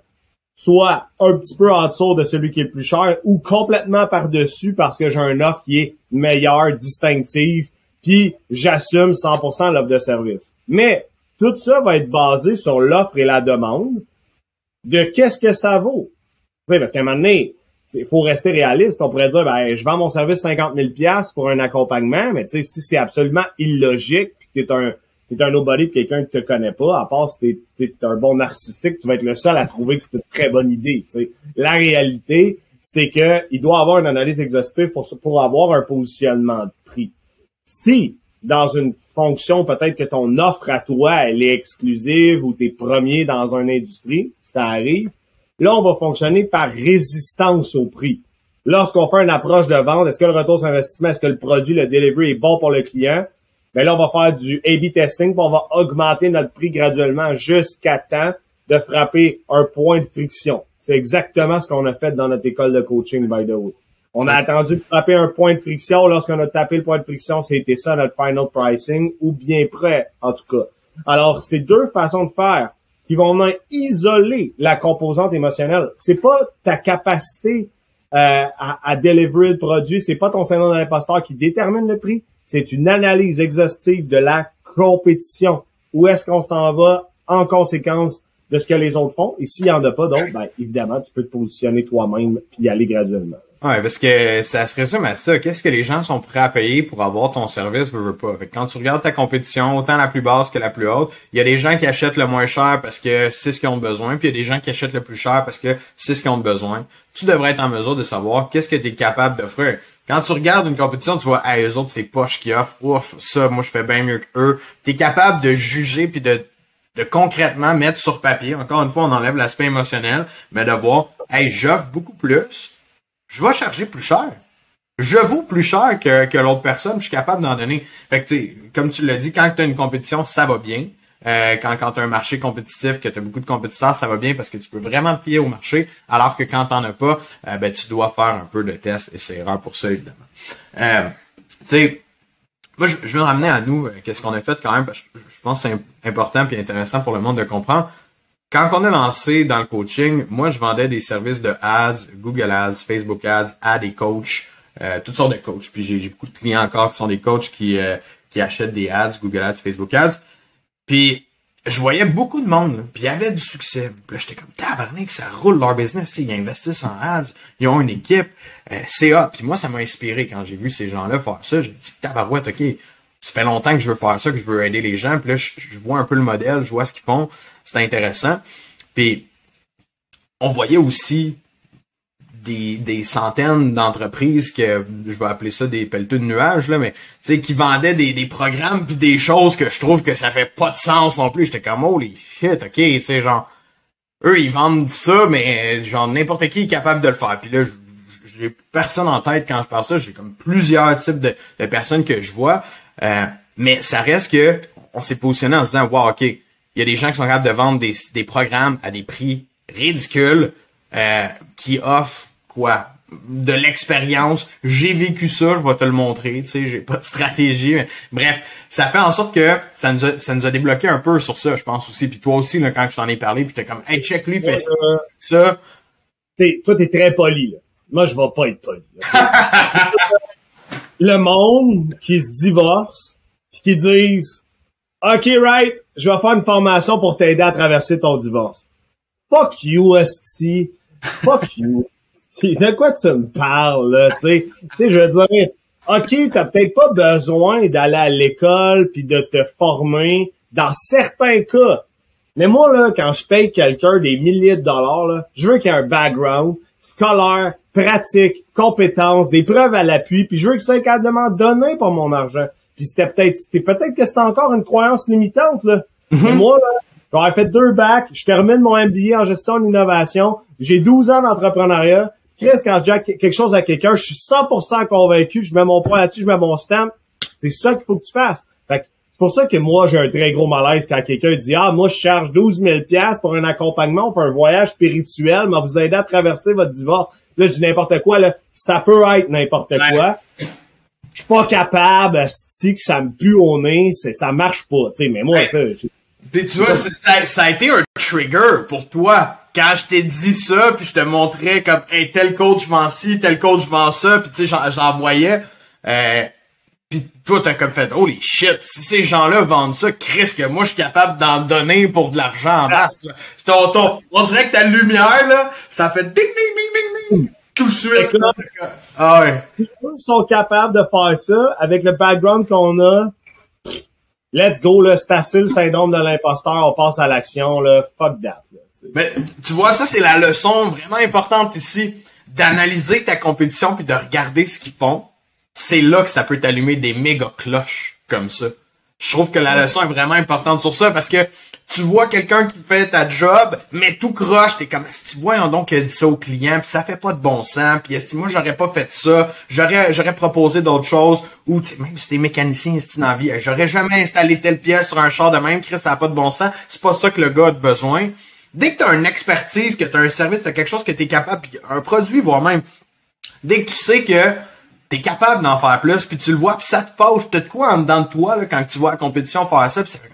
[SPEAKER 2] soit un petit peu en dessous de celui qui est le plus cher, ou complètement par-dessus parce que j'ai un offre qui est meilleure, distinctive, puis j'assume 100% l'offre de service. Mais tout ça va être basé sur l'offre et la demande, de qu'est-ce que ça vaut? parce qu'à un moment donné, il faut rester réaliste. On pourrait dire, ben, je vends mon service 50 000 pour un accompagnement, mais si c'est absolument illogique, puis que t'es un, t'es un nobody de quelqu'un que tu connais pas, à part si t'es, es un bon narcissique, tu vas être le seul à trouver que c'est une très bonne idée. La réalité, c'est que il doit avoir une analyse exhaustive pour, pour avoir un positionnement de prix. Si dans une fonction, peut-être que ton offre à toi, elle est exclusive ou t'es premier dans une industrie, ça arrive. Là, on va fonctionner par résistance au prix. Lorsqu'on fait une approche de vente, est-ce que le retour sur investissement, est-ce que le produit, le delivery est bon pour le client? Ben là, on va faire du A-B testing, puis on va augmenter notre prix graduellement jusqu'à temps de frapper un point de friction. C'est exactement ce qu'on a fait dans notre école de coaching, by the way. On a attendu de frapper un point de friction. Lorsqu'on a tapé le point de friction, c'était ça notre final pricing, ou bien prêt, en tout cas. Alors, c'est deux façons de faire qui vont isoler la composante émotionnelle. C'est pas ta capacité euh, à, à délivrer le produit, c'est pas ton syndrome de l'imposteur qui détermine le prix, c'est une analyse exhaustive de la compétition. Où est-ce qu'on s'en va en conséquence de ce que les autres font? Et s'il y en a pas d'autres, ben, évidemment, tu peux te positionner toi-même puis y aller graduellement.
[SPEAKER 1] Ouais, parce que ça se résume à ça. Qu'est-ce que les gens sont prêts à payer pour avoir ton service, veux, veux pas. Fait quand tu regardes ta compétition, autant la plus basse que la plus haute, il y a des gens qui achètent le moins cher parce que c'est ce qu'ils ont besoin, puis il y a des gens qui achètent le plus cher parce que c'est ce qu'ils ont besoin. Tu devrais être en mesure de savoir qu'est-ce que tu es capable d'offrir. Quand tu regardes une compétition, tu vois, ah, eux autres, c'est poche qui offrent. Ouf, ça, moi, je fais bien mieux qu'eux. Tu es capable de juger puis de, de concrètement mettre sur papier. Encore une fois, on enlève l'aspect émotionnel, mais de voir, hey, j'offre beaucoup plus je vais charger plus cher. Je vaux plus cher que, que l'autre personne, je suis capable d'en donner. Fait que, comme tu l'as dit, quand tu as une compétition, ça va bien. Euh, quand quand tu as un marché compétitif, que tu as beaucoup de compétiteurs, ça va bien parce que tu peux vraiment te fier au marché, alors que quand tu as pas, euh, ben, tu dois faire un peu de tests et c'est erreur pour ça, évidemment. Euh, tu sais, moi, je, je veux ramener à nous qu'est-ce qu'on a fait quand même, parce que je, pense que c'est important et intéressant pour le monde de comprendre quand on a lancé dans le coaching, moi, je vendais des services de ads, Google Ads, Facebook Ads à des coachs, euh, toutes sortes de coachs. Puis j'ai beaucoup de clients encore qui sont des coachs qui, euh, qui achètent des ads, Google Ads, Facebook Ads. Puis je voyais beaucoup de monde, puis il y avait du succès. Puis là, j'étais comme, tabarnak, ça roule leur business. Ils investissent en ads, ils ont une équipe, euh, c'est Puis moi, ça m'a inspiré quand j'ai vu ces gens-là faire ça. J'ai dit, tabarouette, OK, ça fait longtemps que je veux faire ça, que je veux aider les gens. Puis là, je vois un peu le modèle, je vois ce qu'ils font c'était intéressant. Puis on voyait aussi des, des centaines d'entreprises que je vais appeler ça des pelleteux de nuages là mais tu sais qui vendaient des, des programmes puis des choses que je trouve que ça fait pas de sens non plus. J'étais comme oh les shit ok tu sais genre eux ils vendent ça mais genre n'importe qui est capable de le faire. Puis là j'ai personne en tête quand je parle ça. J'ai comme plusieurs types de, de personnes que je vois. Euh, mais ça reste que on s'est positionné en se disant wow ok il y a des gens qui sont capables de vendre des, des programmes à des prix ridicules euh, qui offrent quoi? De l'expérience. J'ai vécu ça, je vais te le montrer. Tu sais, j'ai pas de stratégie. Mais, bref, ça fait en sorte que ça nous a, ça nous a débloqué un peu sur ça, je pense aussi. Puis toi aussi, là, quand je t'en ai parlé, puis j'étais comme, hey, check lui, fais ça. ça.
[SPEAKER 2] sais, toi, t'es très poli. Là. Moi, je vais pas être poli. <laughs> le monde qui se divorce, puis qui disent, OK, right, je vais faire une formation pour t'aider à traverser ton divorce. Fuck you, esti. Fuck <laughs> you. De quoi tu me parles, là, tu sais? Je veux dire, OK, t'as peut-être pas besoin d'aller à l'école puis de te former dans certains cas. Mais moi, là, quand je paye quelqu'un des milliers de dollars, là, je veux qu'il ait un background scolaire, pratique, compétences, des preuves à l'appui, puis je veux que ça soit capable donner pour mon argent. Puis c'était peut-être, peut-être que c'était encore une croyance limitante, là.
[SPEAKER 1] Mhm.
[SPEAKER 2] Mais moi, là, j'aurais fait deux bacs, je termine mon MBA en gestion d'innovation, j'ai 12 ans d'entrepreneuriat. Chris, quand dis quelque chose à quelqu'un, je suis 100% convaincu, je mets mon poids là-dessus, je mets mon stamp. C'est ça qu'il faut que tu fasses. Fait que c'est pour ça que moi, j'ai un très gros malaise quand quelqu'un dit, ah, moi, je charge 12 000 pièces pour un accompagnement, pour un voyage spirituel, mais vous aider à traverser votre divorce. Là, je dis n'importe quoi, là. Ça peut être n'importe quoi. Je suis pas capable, si que ça me pue au nez, c'est, ça marche pas, tu sais, mais moi, ça,
[SPEAKER 1] Puis tu vois, ça, ça a été un trigger pour toi. Quand je t'ai dit ça, puis je te montrais comme hey, tel coach vend ci, tel coach vend ça, puis tu sais, j'en- j'envoyais. Euh, puis toi, t'as comme fait Holy shit, si ces gens-là vendent ça, Chris, que moi je suis capable d'en donner pour de l'argent en masse. là. Ton- ton- on dirait que ta lumière, là, ça fait ding ding ding ding ding tout de suite.
[SPEAKER 2] Là-
[SPEAKER 1] Ah ouais.
[SPEAKER 2] si eux sont capables de faire ça avec le background qu'on a, let's go, là, c'est assez le syndrome de l'imposteur, on passe à l'action, là, fuck that, là, tu sais.
[SPEAKER 1] Mais tu vois, ça c'est la leçon vraiment importante ici, d'analyser ta compétition puis de regarder ce qu'ils font. C'est là que ça peut t'allumer des méga cloches comme ça. Je trouve que la leçon est vraiment importante sur ça parce que tu vois quelqu'un qui fait ta job, mais tout croche, t'es comme, si voyons donc qu'il a dit ça au client, puis ça fait pas de bon sens, puis si moi j'aurais pas fait ça, j'aurais j'aurais proposé d'autres choses, ou tu même si t'es mécanicien, si dans la vie, j'aurais jamais installé telle pièce sur un char de même, Chris, ça a pas de bon sens, c'est pas ça que le gars a besoin. Dès que t'as une expertise, que t'as un service, t'as quelque chose que t'es capable, puis un produit, voire même, dès que tu sais que t'es capable d'en faire plus, puis tu le vois, puis ça te fâche, t'as de quoi en dedans de toi, là, quand tu vois la compétition faire ça, puis ça fait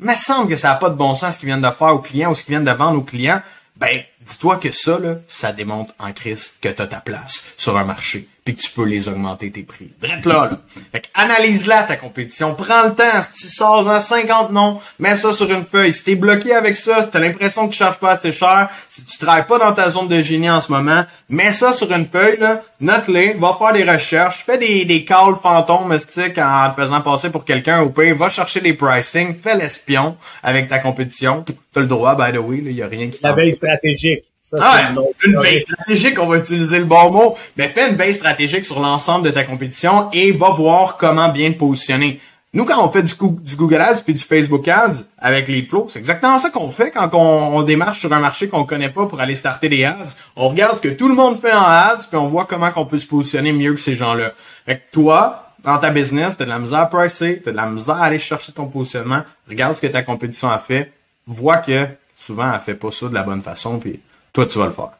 [SPEAKER 1] me semble que ça n'a pas de bon sens ce qu'ils viennent de faire aux clients ou ce qu'ils viennent de vendre aux clients, ben, dis-toi que ça, là, ça démontre en crise que t'as ta place sur un marché, puis que tu peux les augmenter tes prix. Bref là, là. Fait que analyse-la ta compétition, prends le temps, si tu sors en 50 noms, mets ça sur une feuille. Si t'es bloqué avec ça, si t'as l'impression que tu charges pas assez cher, si tu travailles pas dans ta zone de génie en ce moment, mets ça sur une feuille, là, note-les, va faire des recherches, fais des, des calls fantômes mystiques en te faisant passer pour quelqu'un au pire, va chercher des pricing, fais l'espion avec ta compétition. T'as le droit, by the way, il y a rien qui
[SPEAKER 2] La
[SPEAKER 1] t'en-
[SPEAKER 2] veille stratégique. Ça,
[SPEAKER 1] ah ouais,
[SPEAKER 2] une
[SPEAKER 1] veille stratégique, on va utiliser le bon mot. Mais fais une veille stratégique sur l'ensemble de ta compétition et va voir comment bien te positionner. Nous, quand on fait du, Goo- du Google Ads puis du Facebook Ads avec Leadflow, c'est exactement ça qu'on fait quand on, on démarche sur un marché qu'on connaît pas pour aller starter des ads. On regarde ce que tout le monde fait en ads puis on voit comment qu'on peut se positionner mieux que ces gens-là. Fait que toi, dans ta business, t'as de la misère à pricer, t'as de la misère à aller chercher ton positionnement. Regarde ce que ta compétition a fait. Vois que souvent elle fait pas ça de la bonne façon puis toi tu vas le faire.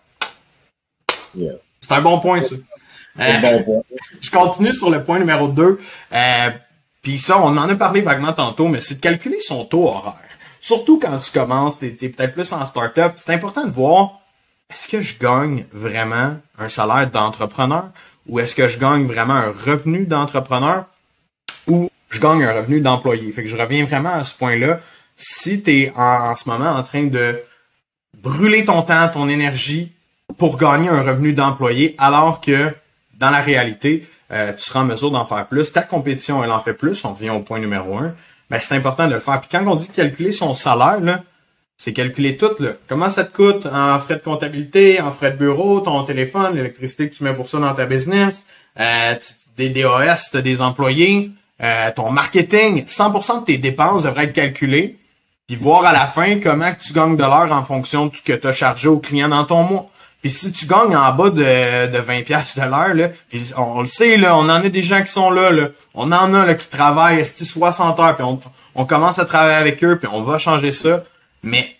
[SPEAKER 2] Yeah.
[SPEAKER 1] C'est un bon point, ça. Euh,
[SPEAKER 2] bon point.
[SPEAKER 1] je continue sur le point numéro 2. Euh, Puis ça, on en a parlé vaguement tantôt, mais c'est de calculer son taux horaire. Surtout quand tu commences, t'es es, peut-être plus en start-up, c'est important de voir est-ce que je gagne vraiment un salaire d'entrepreneur? Ou est-ce que je gagne vraiment un revenu d'entrepreneur? Ou je gagne un revenu d'employé? Fait que je reviens vraiment à ce point-là. Si tu es en, en ce moment en train de brûler ton temps, ton énergie pour gagner un revenu d'employé, alors que dans la réalité, euh, tu seras en mesure d'en faire plus. Ta compétition, elle en fait plus. On revient au point numéro un. Mais c'est important de le faire. Puis quand on dit calculer son salaire, là, c'est calculer tout. Là. Comment ça te coûte en frais de comptabilité, en frais de bureau, ton téléphone, l'électricité que tu mets pour ça dans ta business, euh, des t'as des employés, euh, ton marketing. 100% de tes dépenses devraient être calculées puis voir à la fin comment tu gagnes de l'heure en fonction de ce que tu as chargé au client dans ton mois. Puis si tu gagnes en bas de, de 20 pièces de l'heure, là, on, le sait, là, on en a des gens qui sont là, là. on en a là, qui travaillent esti, 60 heures, puis on, on commence à travailler avec eux, puis on va changer ça. Mais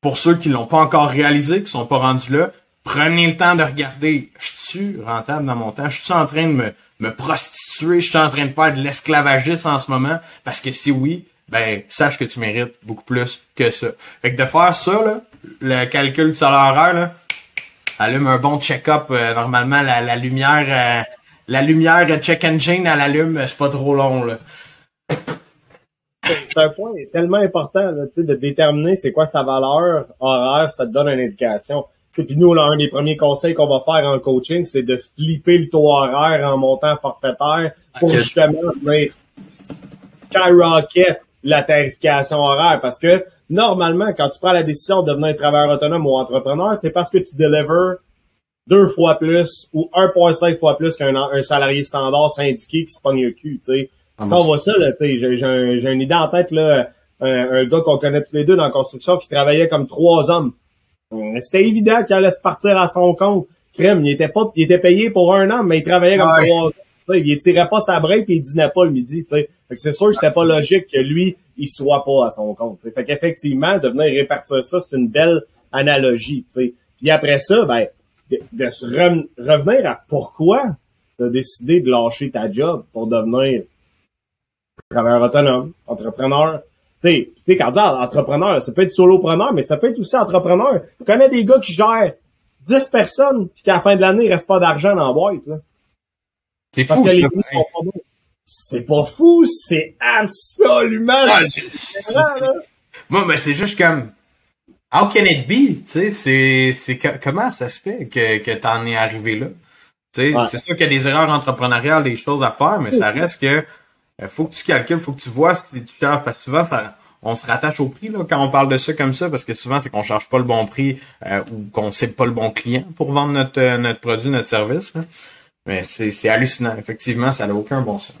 [SPEAKER 1] pour ceux qui l'ont pas encore réalisé, qui sont pas rendus là, Prenez le temps de regarder, je suis rentable dans mon temps, je suis en train de me, me prostituer, je suis en train de faire de l'esclavagisme en ce moment, parce que si oui, ben sache que tu mérites beaucoup plus que ça. Fait que de faire ça, là, le calcul du salaire horaire, là, allume un bon check-up. euh, normalement, la, la lumière, euh, la lumière check engine, elle allume, c'est pas trop long là.
[SPEAKER 2] C'est un point tellement important là, tu sais, de déterminer c'est quoi sa valeur horaire, ça te donne une indication. Et puis nous, là, un des premiers conseils qu'on va faire en coaching, c'est de flipper le taux horaire en montant forfaitaire pour justement venir skyrocket la tarification horaire. Parce que normalement, quand tu prends la décision de devenir travailleur autonome ou entrepreneur, c'est parce que tu delivers deux fois plus ou 1,5 fois plus qu'un un salarié standard syndiqué qui se pogne le cul, tu sais.
[SPEAKER 1] Ah,
[SPEAKER 2] Ça, on voit ça, là, tu sais, j'ai, j'ai, un- j'ai une idée en tête, là, un, un gars qu'on connaît tous les deux dans la construction qui travaillait comme trois hommes. Hum, C'était évident qu'il allait se partir à son compte. Crème, il était pas, il était payé pour un an, mais il travaillait comme
[SPEAKER 1] Ouais.
[SPEAKER 2] trois hommes. Tu Il tirait pas sa break et il dînait pas le midi, tu sais. C'est sûr que c'était pas logique que lui, il soit pas à son compte, tu sais. Fait qu'effectivement, de venir répartir ça, c'est une belle analogie, tu sais. Puis après ça, ben, de, se re- revenir à pourquoi t'as décidé de lâcher ta job pour devenir travailleur autonome, entrepreneur. Tu tu sais, quand on dit entrepreneur, ça peut être solopreneur, mais ça peut être aussi entrepreneur. Je connais des gars qui gèrent 10 personnes, puis qu'à la fin de l'année, il reste pas d'argent dans la boîte. Là,
[SPEAKER 1] C'est fou
[SPEAKER 2] que les
[SPEAKER 1] ça.
[SPEAKER 2] prix sont pas bons. C'est pas fou, c'est absolument...
[SPEAKER 1] Ah, Moi, mais c'est juste comme How can it be? Tu sais, c'est, c'est co- comment ça se fait que, que t'en es arrivé là? Tu sais,
[SPEAKER 2] Ouais.
[SPEAKER 1] c'est sûr qu'il y a des erreurs entrepreneuriales, des choses à faire, mais ça reste que euh, faut que tu calcules, faut que tu vois si tu charges, parce que souvent ça, on se rattache au prix là quand on parle de ça comme ça, parce que souvent c'est qu'on charge pas le bon prix euh, ou qu'on sait pas le bon client pour vendre notre euh, notre produit, notre service. là. Mais c'est, hallucinant. Effectivement, ça n'a aucun bon sens.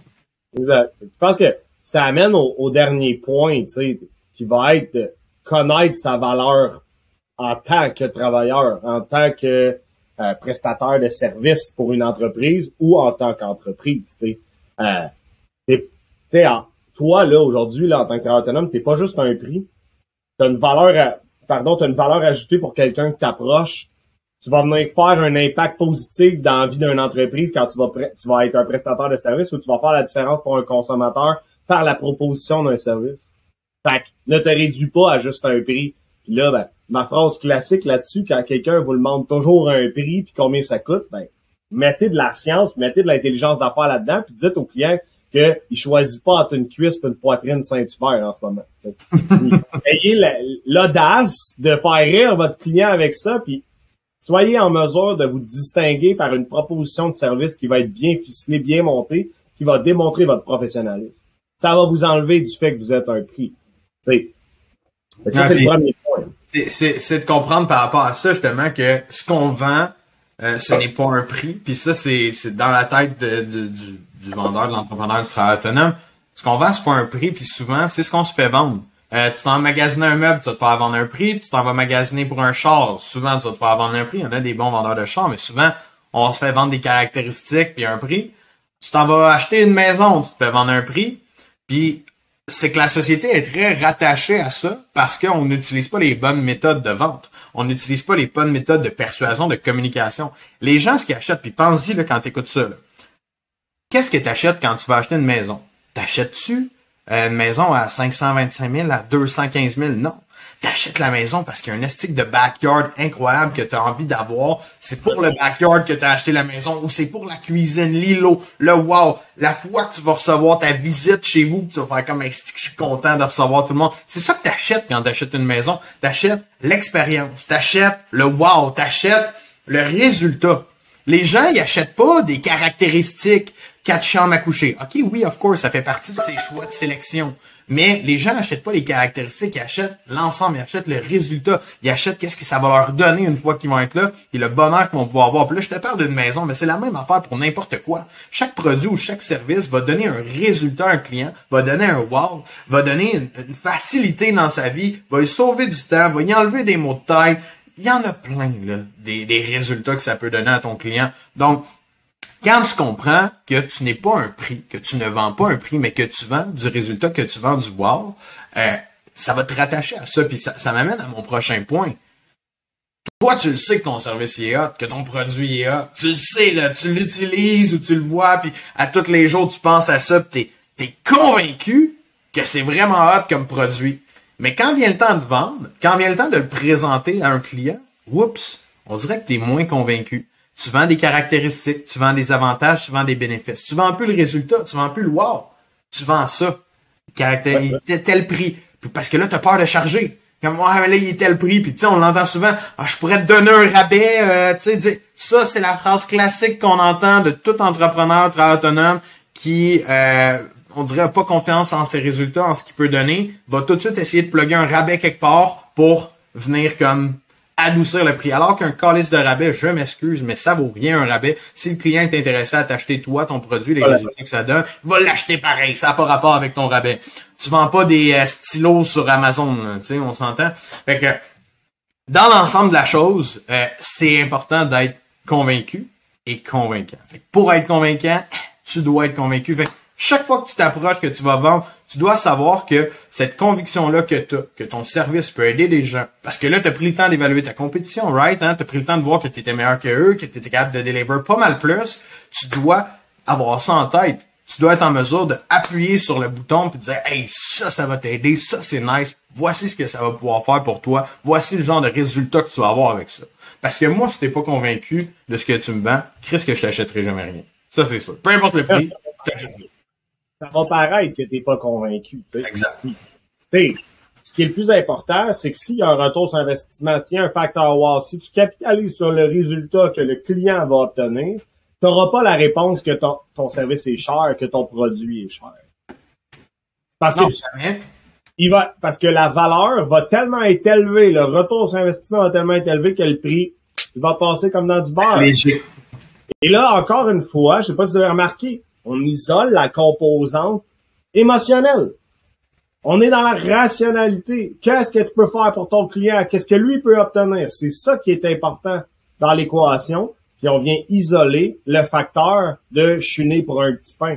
[SPEAKER 2] Exact. Je pense que ça amène au, au dernier point, tu sais, qui va être de connaître sa valeur en tant que travailleur, en tant que euh, prestataire de service pour une entreprise ou en tant qu'entreprise, tu sais. Euh, toi, là, aujourd'hui, là, en tant que travailleur autonome, t'es pas juste un prix. T'as une valeur, à- pardon, t'as une valeur ajoutée pour quelqu'un qui t'approche. Tu vas venir faire un impact positif dans la vie d'une entreprise quand tu vas, tu vas être un prestataire de service ou tu vas faire la différence pour un consommateur par la proposition d'un service. Fait que ne te réduis pas à juste un prix. Puis là, ben, ma phrase classique là-dessus, quand quelqu'un vous demande toujours un prix puis combien ça coûte, ben, mettez de la science, mettez de l'intelligence d'affaires là-dedans, puis dites au client qu'il choisit pas entre une cuisse et une poitrine Saint-Hubert en ce moment. <laughs> Ayez la- l'audace de faire rire votre client avec ça, puis soyez en mesure de vous distinguer par une proposition de service qui va être bien ficelée, bien montée, qui va démontrer votre professionnalisme. Ça va vous enlever du fait que vous êtes un prix. Tu sais. Fait que Ça,
[SPEAKER 1] Ah,
[SPEAKER 2] c'est le premier point.
[SPEAKER 1] C'est- C'est c'est de comprendre par rapport à ça, justement, que ce qu'on vend, euh, ce n'est pas un prix. Puis ça, c'est c'est dans la tête de- de- du, du vendeur, de l'entrepreneur, du travailleur autonome. Ce qu'on vend, c'est pas un prix, puis souvent, c'est ce qu'on se fait vendre. Euh, tu t'en magasiner un meuble, tu vas te faire vendre un prix, puis tu t'en vas magasiner pour un char. Souvent, tu vas te faire vendre un prix. Il y en a des bons vendeurs de chars, mais souvent, on se fait vendre des caractéristiques puis un prix. Tu t'en vas acheter une maison, tu te fais vendre un prix. Puis c'est que la société est très rattachée à ça parce qu'on n'utilise pas les bonnes méthodes de vente. On n'utilise pas les bonnes méthodes de persuasion, de communication. Les gens, ce qu'ils achètent, puis pense-y quand tu écoutes ça, qu'est-ce que tu achètes quand tu vas acheter une maison? T'achètes-tu une maison à 525 000, à 215 000? Non. T'achètes la maison parce qu'il y a un estique de backyard incroyable que tu as envie d'avoir. C'est pour le backyard que tu as acheté la maison ou c'est pour la cuisine, l'îlot, le wow. La fois que tu vas recevoir ta visite chez vous, tu vas faire comme, Hey, c'est que je suis content de recevoir tout le monde. C'est ça que t'achètes quand t'achètes une maison. T'achètes l'expérience, t'achètes le wow, t'achètes le résultat. Les gens, ils achètent pas des caractéristiques, quatre chambres à coucher. OK, oui, of course, ça fait partie de ses choix de sélection. Mais les gens n'achètent pas les caractéristiques, ils achètent l'ensemble, ils achètent le résultat, ils achètent qu'est-ce que ça va leur donner une fois qu'ils vont être là, et le bonheur qu'ils vont pouvoir avoir. Puis là, je te parle d'une maison, mais c'est la même affaire pour n'importe quoi. Chaque produit ou chaque service va donner un résultat à un client, va donner un wow, va donner une, facilité dans sa vie, va lui sauver du temps, va y enlever des mots de tête. Il y en a plein, là, des résultats que ça peut donner à ton client. Donc, quand tu comprends que tu n'es pas un prix, que tu ne vends pas un prix, mais que tu vends du résultat, que tu vends du wow, euh, ça va te rattacher à ça. Puis ça, m'amène à mon prochain point. Toi, tu le sais que ton service est hot, que ton produit est hot. Tu le sais, là, tu l'utilises ou tu le vois, puis à tous les jours, tu penses à ça, puis t'es, es convaincu que c'est vraiment hot comme produit. Mais quand vient le temps de vendre, quand vient le temps de le présenter à un client, oups, on dirait que tu es moins convaincu. Tu vends des caractéristiques, tu vends des avantages, tu vends des bénéfices. Tu vends plus le résultat, tu vends plus le wow. Tu vends ça. Caractér... tel prix. Parce que là, tu as peur de charger. Comme, ouais, là, il est tel prix. Puis, tu sais, on l'entend souvent. Ah, je pourrais te donner un rabais. Euh, tu sais, ça, c'est la phrase classique qu'on entend de tout entrepreneur autonome qui, euh, on dirait, pas confiance en ses résultats, en ce qu'il peut donner, va tout de suite essayer de plugger un rabais quelque part pour venir comme adoucir le prix. Alors qu'un calice de rabais, je m'excuse, mais ça vaut rien un rabais. Si le client est intéressé à t'acheter toi, ton produit, les résultats que ça donne, va l'acheter pareil. Ça n'a pas rapport avec ton rabais. Tu vends pas des euh, stylos sur Amazon, tu sais, on s'entend? Fait que dans l'ensemble de la chose, euh, c'est important d'être convaincu et convaincant. Fait que pour être convaincant, tu dois être convaincu. Fait chaque fois que tu t'approches, que tu vas vendre, tu dois savoir que cette conviction-là que tu que ton service peut aider des gens, parce que là, tu as pris le temps d'évaluer ta compétition, right? Hein? Tu as pris le temps de voir que tu étais meilleur que eux, que tu étais capable de deliver pas mal plus. Tu dois avoir ça en tête. Tu dois être en mesure d'appuyer sur le bouton de dire Hey, ça, ça va t'aider, ça c'est nice, voici ce que ça va pouvoir faire pour toi, voici le genre de résultat que tu vas avoir avec ça. Parce que moi, si t'es pas convaincu de ce que tu me vends, Chris que je t'achèterai jamais rien. Ça, c'est sûr. Peu importe le prix, t'achèterai
[SPEAKER 2] ça va paraître que t'es pas convaincu.
[SPEAKER 1] Exact.
[SPEAKER 2] ce qui est le plus important, c'est que s'il y a un retour sur investissement, s'il y a un facteur wow, si tu capitalises sur le résultat que le client va obtenir, tu n'auras pas la réponse que ton, ton service est cher, que ton produit est cher. Parce que il va, parce que la valeur va tellement être élevée, le retour sur investissement va tellement être élevé que le prix va passer comme dans du beurre. Et là, encore une fois, je sais pas si vous avez remarqué, on isole la composante émotionnelle. On est dans la rationalité. Qu'est-ce que tu peux faire pour ton client? Qu'est-ce que lui peut obtenir? C'est ça qui est important dans l'équation. Puis on vient isoler le facteur de chuner pour un petit pain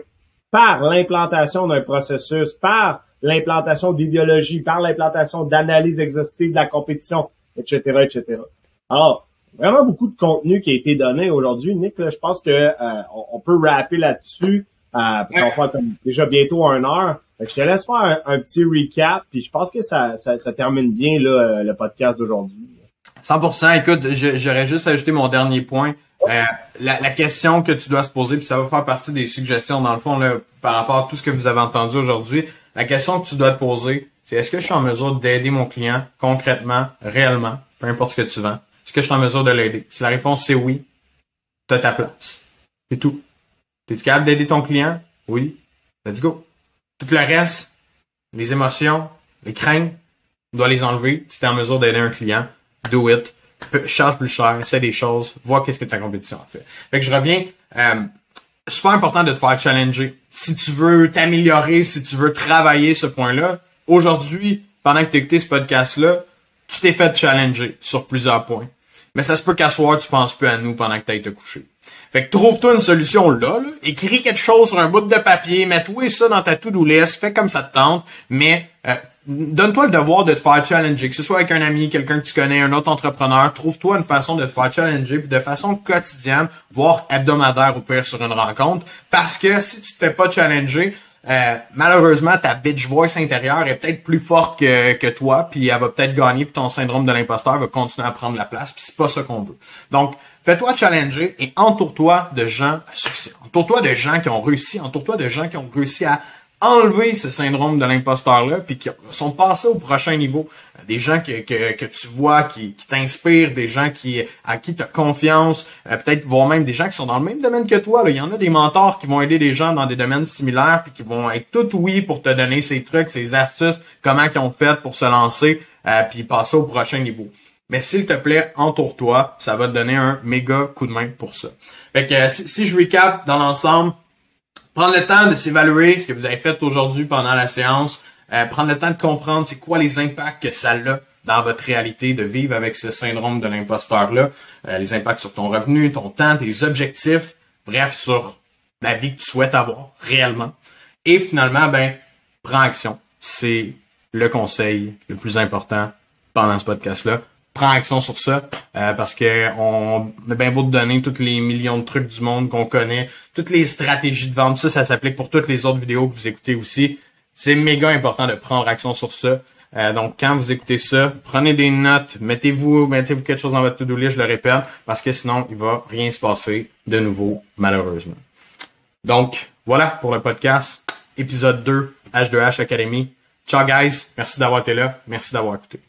[SPEAKER 2] par l'implantation d'un processus, par l'implantation d'idéologie, par l'implantation d'analyse exhaustive de la compétition, etc., etc. Alors, vraiment beaucoup de contenu qui a été donné aujourd'hui. Nick, je pense que euh, on, peut rapper là-dessus. Euh, on va faire déjà bientôt une heure. je te laisse faire un, petit recap, puis je pense que ça, ça, termine bien là, euh, le podcast d'aujourd'hui.
[SPEAKER 1] 100%. Écoute, j'aurais juste ajouté mon dernier point. Euh, la, la, question que tu dois se poser, puis ça va faire partie des suggestions dans le fond là, par rapport à tout ce que vous avez entendu aujourd'hui. La question que tu dois te poser, c'est est-ce que je suis en mesure d'aider mon client concrètement, réellement, peu importe ce que tu vends, est-ce que je suis en mesure de l'aider? Si la réponse c'est oui, tu as ta place. C'est tout. Es-tu capable d'aider ton client? Oui. Let's go. Tout le reste, les émotions, les craintes, tu dois les enlever si tu es en mesure d'aider un client. Do it. Charge plus cher, essaie des choses, vois qu'est-ce que ta compétition fait. Fait que je reviens. Euh, super important de te faire challenger. Si tu veux t'améliorer, si tu veux travailler ce point-là, aujourd'hui, pendant que tu écouté ce podcast-là, tu t'es fait challenger sur plusieurs points mais ça se peut qu'à soir, tu penses plus à nous pendant que tu ailles te coucher. Fait que trouve-toi une solution là, là, écris quelque chose sur un bout de papier, mets-toi ça dans ta to-do fais comme ça te tente, mais euh, donne-toi le devoir de te faire challenger, que ce soit avec un ami, quelqu'un que tu connais, un autre entrepreneur, trouve-toi une façon de te faire challenger, puis de façon quotidienne, voire hebdomadaire ou pire sur une rencontre, parce que si tu te fais pas challenger, euh, malheureusement, ta bitch voice intérieure est peut-être plus forte que, que toi, puis elle va peut-être gagner, puis ton syndrome de l'imposteur va continuer à prendre la place, puis c'est pas ça qu'on veut. Donc, fais-toi challenger et entoure-toi de gens à succès. Entoure-toi de gens qui ont réussi, entoure-toi de gens qui ont réussi à enlever ce syndrome de l'imposteur-là, puis qui sont passés au prochain niveau. Des gens que, que, que tu vois, qui, qui t'inspirent, des gens qui à qui tu as confiance, euh, peut-être voire même des gens qui sont dans le même domaine que toi. Il y en a des mentors qui vont aider des gens dans des domaines similaires, puis qui vont être tout oui pour te donner ces trucs, ces astuces, comment ils ont fait pour se lancer, euh, puis passer au prochain niveau. Mais s'il te plaît, entoure-toi, ça va te donner un méga coup de main pour ça. Fait que si, si je recap dans l'ensemble, prendre le temps de s'évaluer ce que vous avez fait aujourd'hui pendant la séance, euh, prendre le temps de comprendre c'est quoi les impacts que ça a dans votre réalité de vivre avec ce syndrome de l'imposteur-là, euh, les impacts sur ton revenu, ton temps, tes objectifs, bref, sur la vie que tu souhaites avoir réellement. Et finalement, ben, prends action. C'est le conseil le plus important pendant ce podcast-là. Prends action sur ça euh, parce que on a bien beau de donner tous les millions de trucs du monde qu'on connaît, toutes les stratégies de vente, ça, ça s'applique pour toutes les autres vidéos que vous écoutez aussi. C'est méga important de prendre action sur ça. Euh, donc, quand vous écoutez ça, prenez des notes, mettez-vous, mettez-vous quelque chose dans votre to-do je le répète, parce que sinon, il va rien se passer de nouveau, malheureusement. Donc, voilà pour le podcast, épisode 2, H2H Academy. Ciao guys, merci d'avoir été là, merci d'avoir écouté.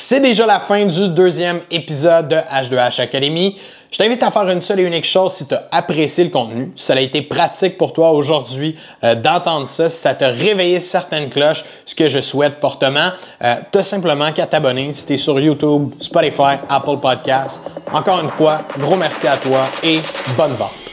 [SPEAKER 3] C'est déjà la fin du deuxième épisode de H2H Academy. Je t'invite à faire une seule et unique chose si tu as apprécié le contenu, si ça a été pratique pour toi aujourd'hui euh, d'entendre ça, si ça t'a réveillé certaines cloches, ce que je souhaite fortement, euh, tu simplement qu'à t'abonner si tu es sur YouTube, Spotify, Apple Podcasts. Encore une fois, gros merci à toi et bonne vente.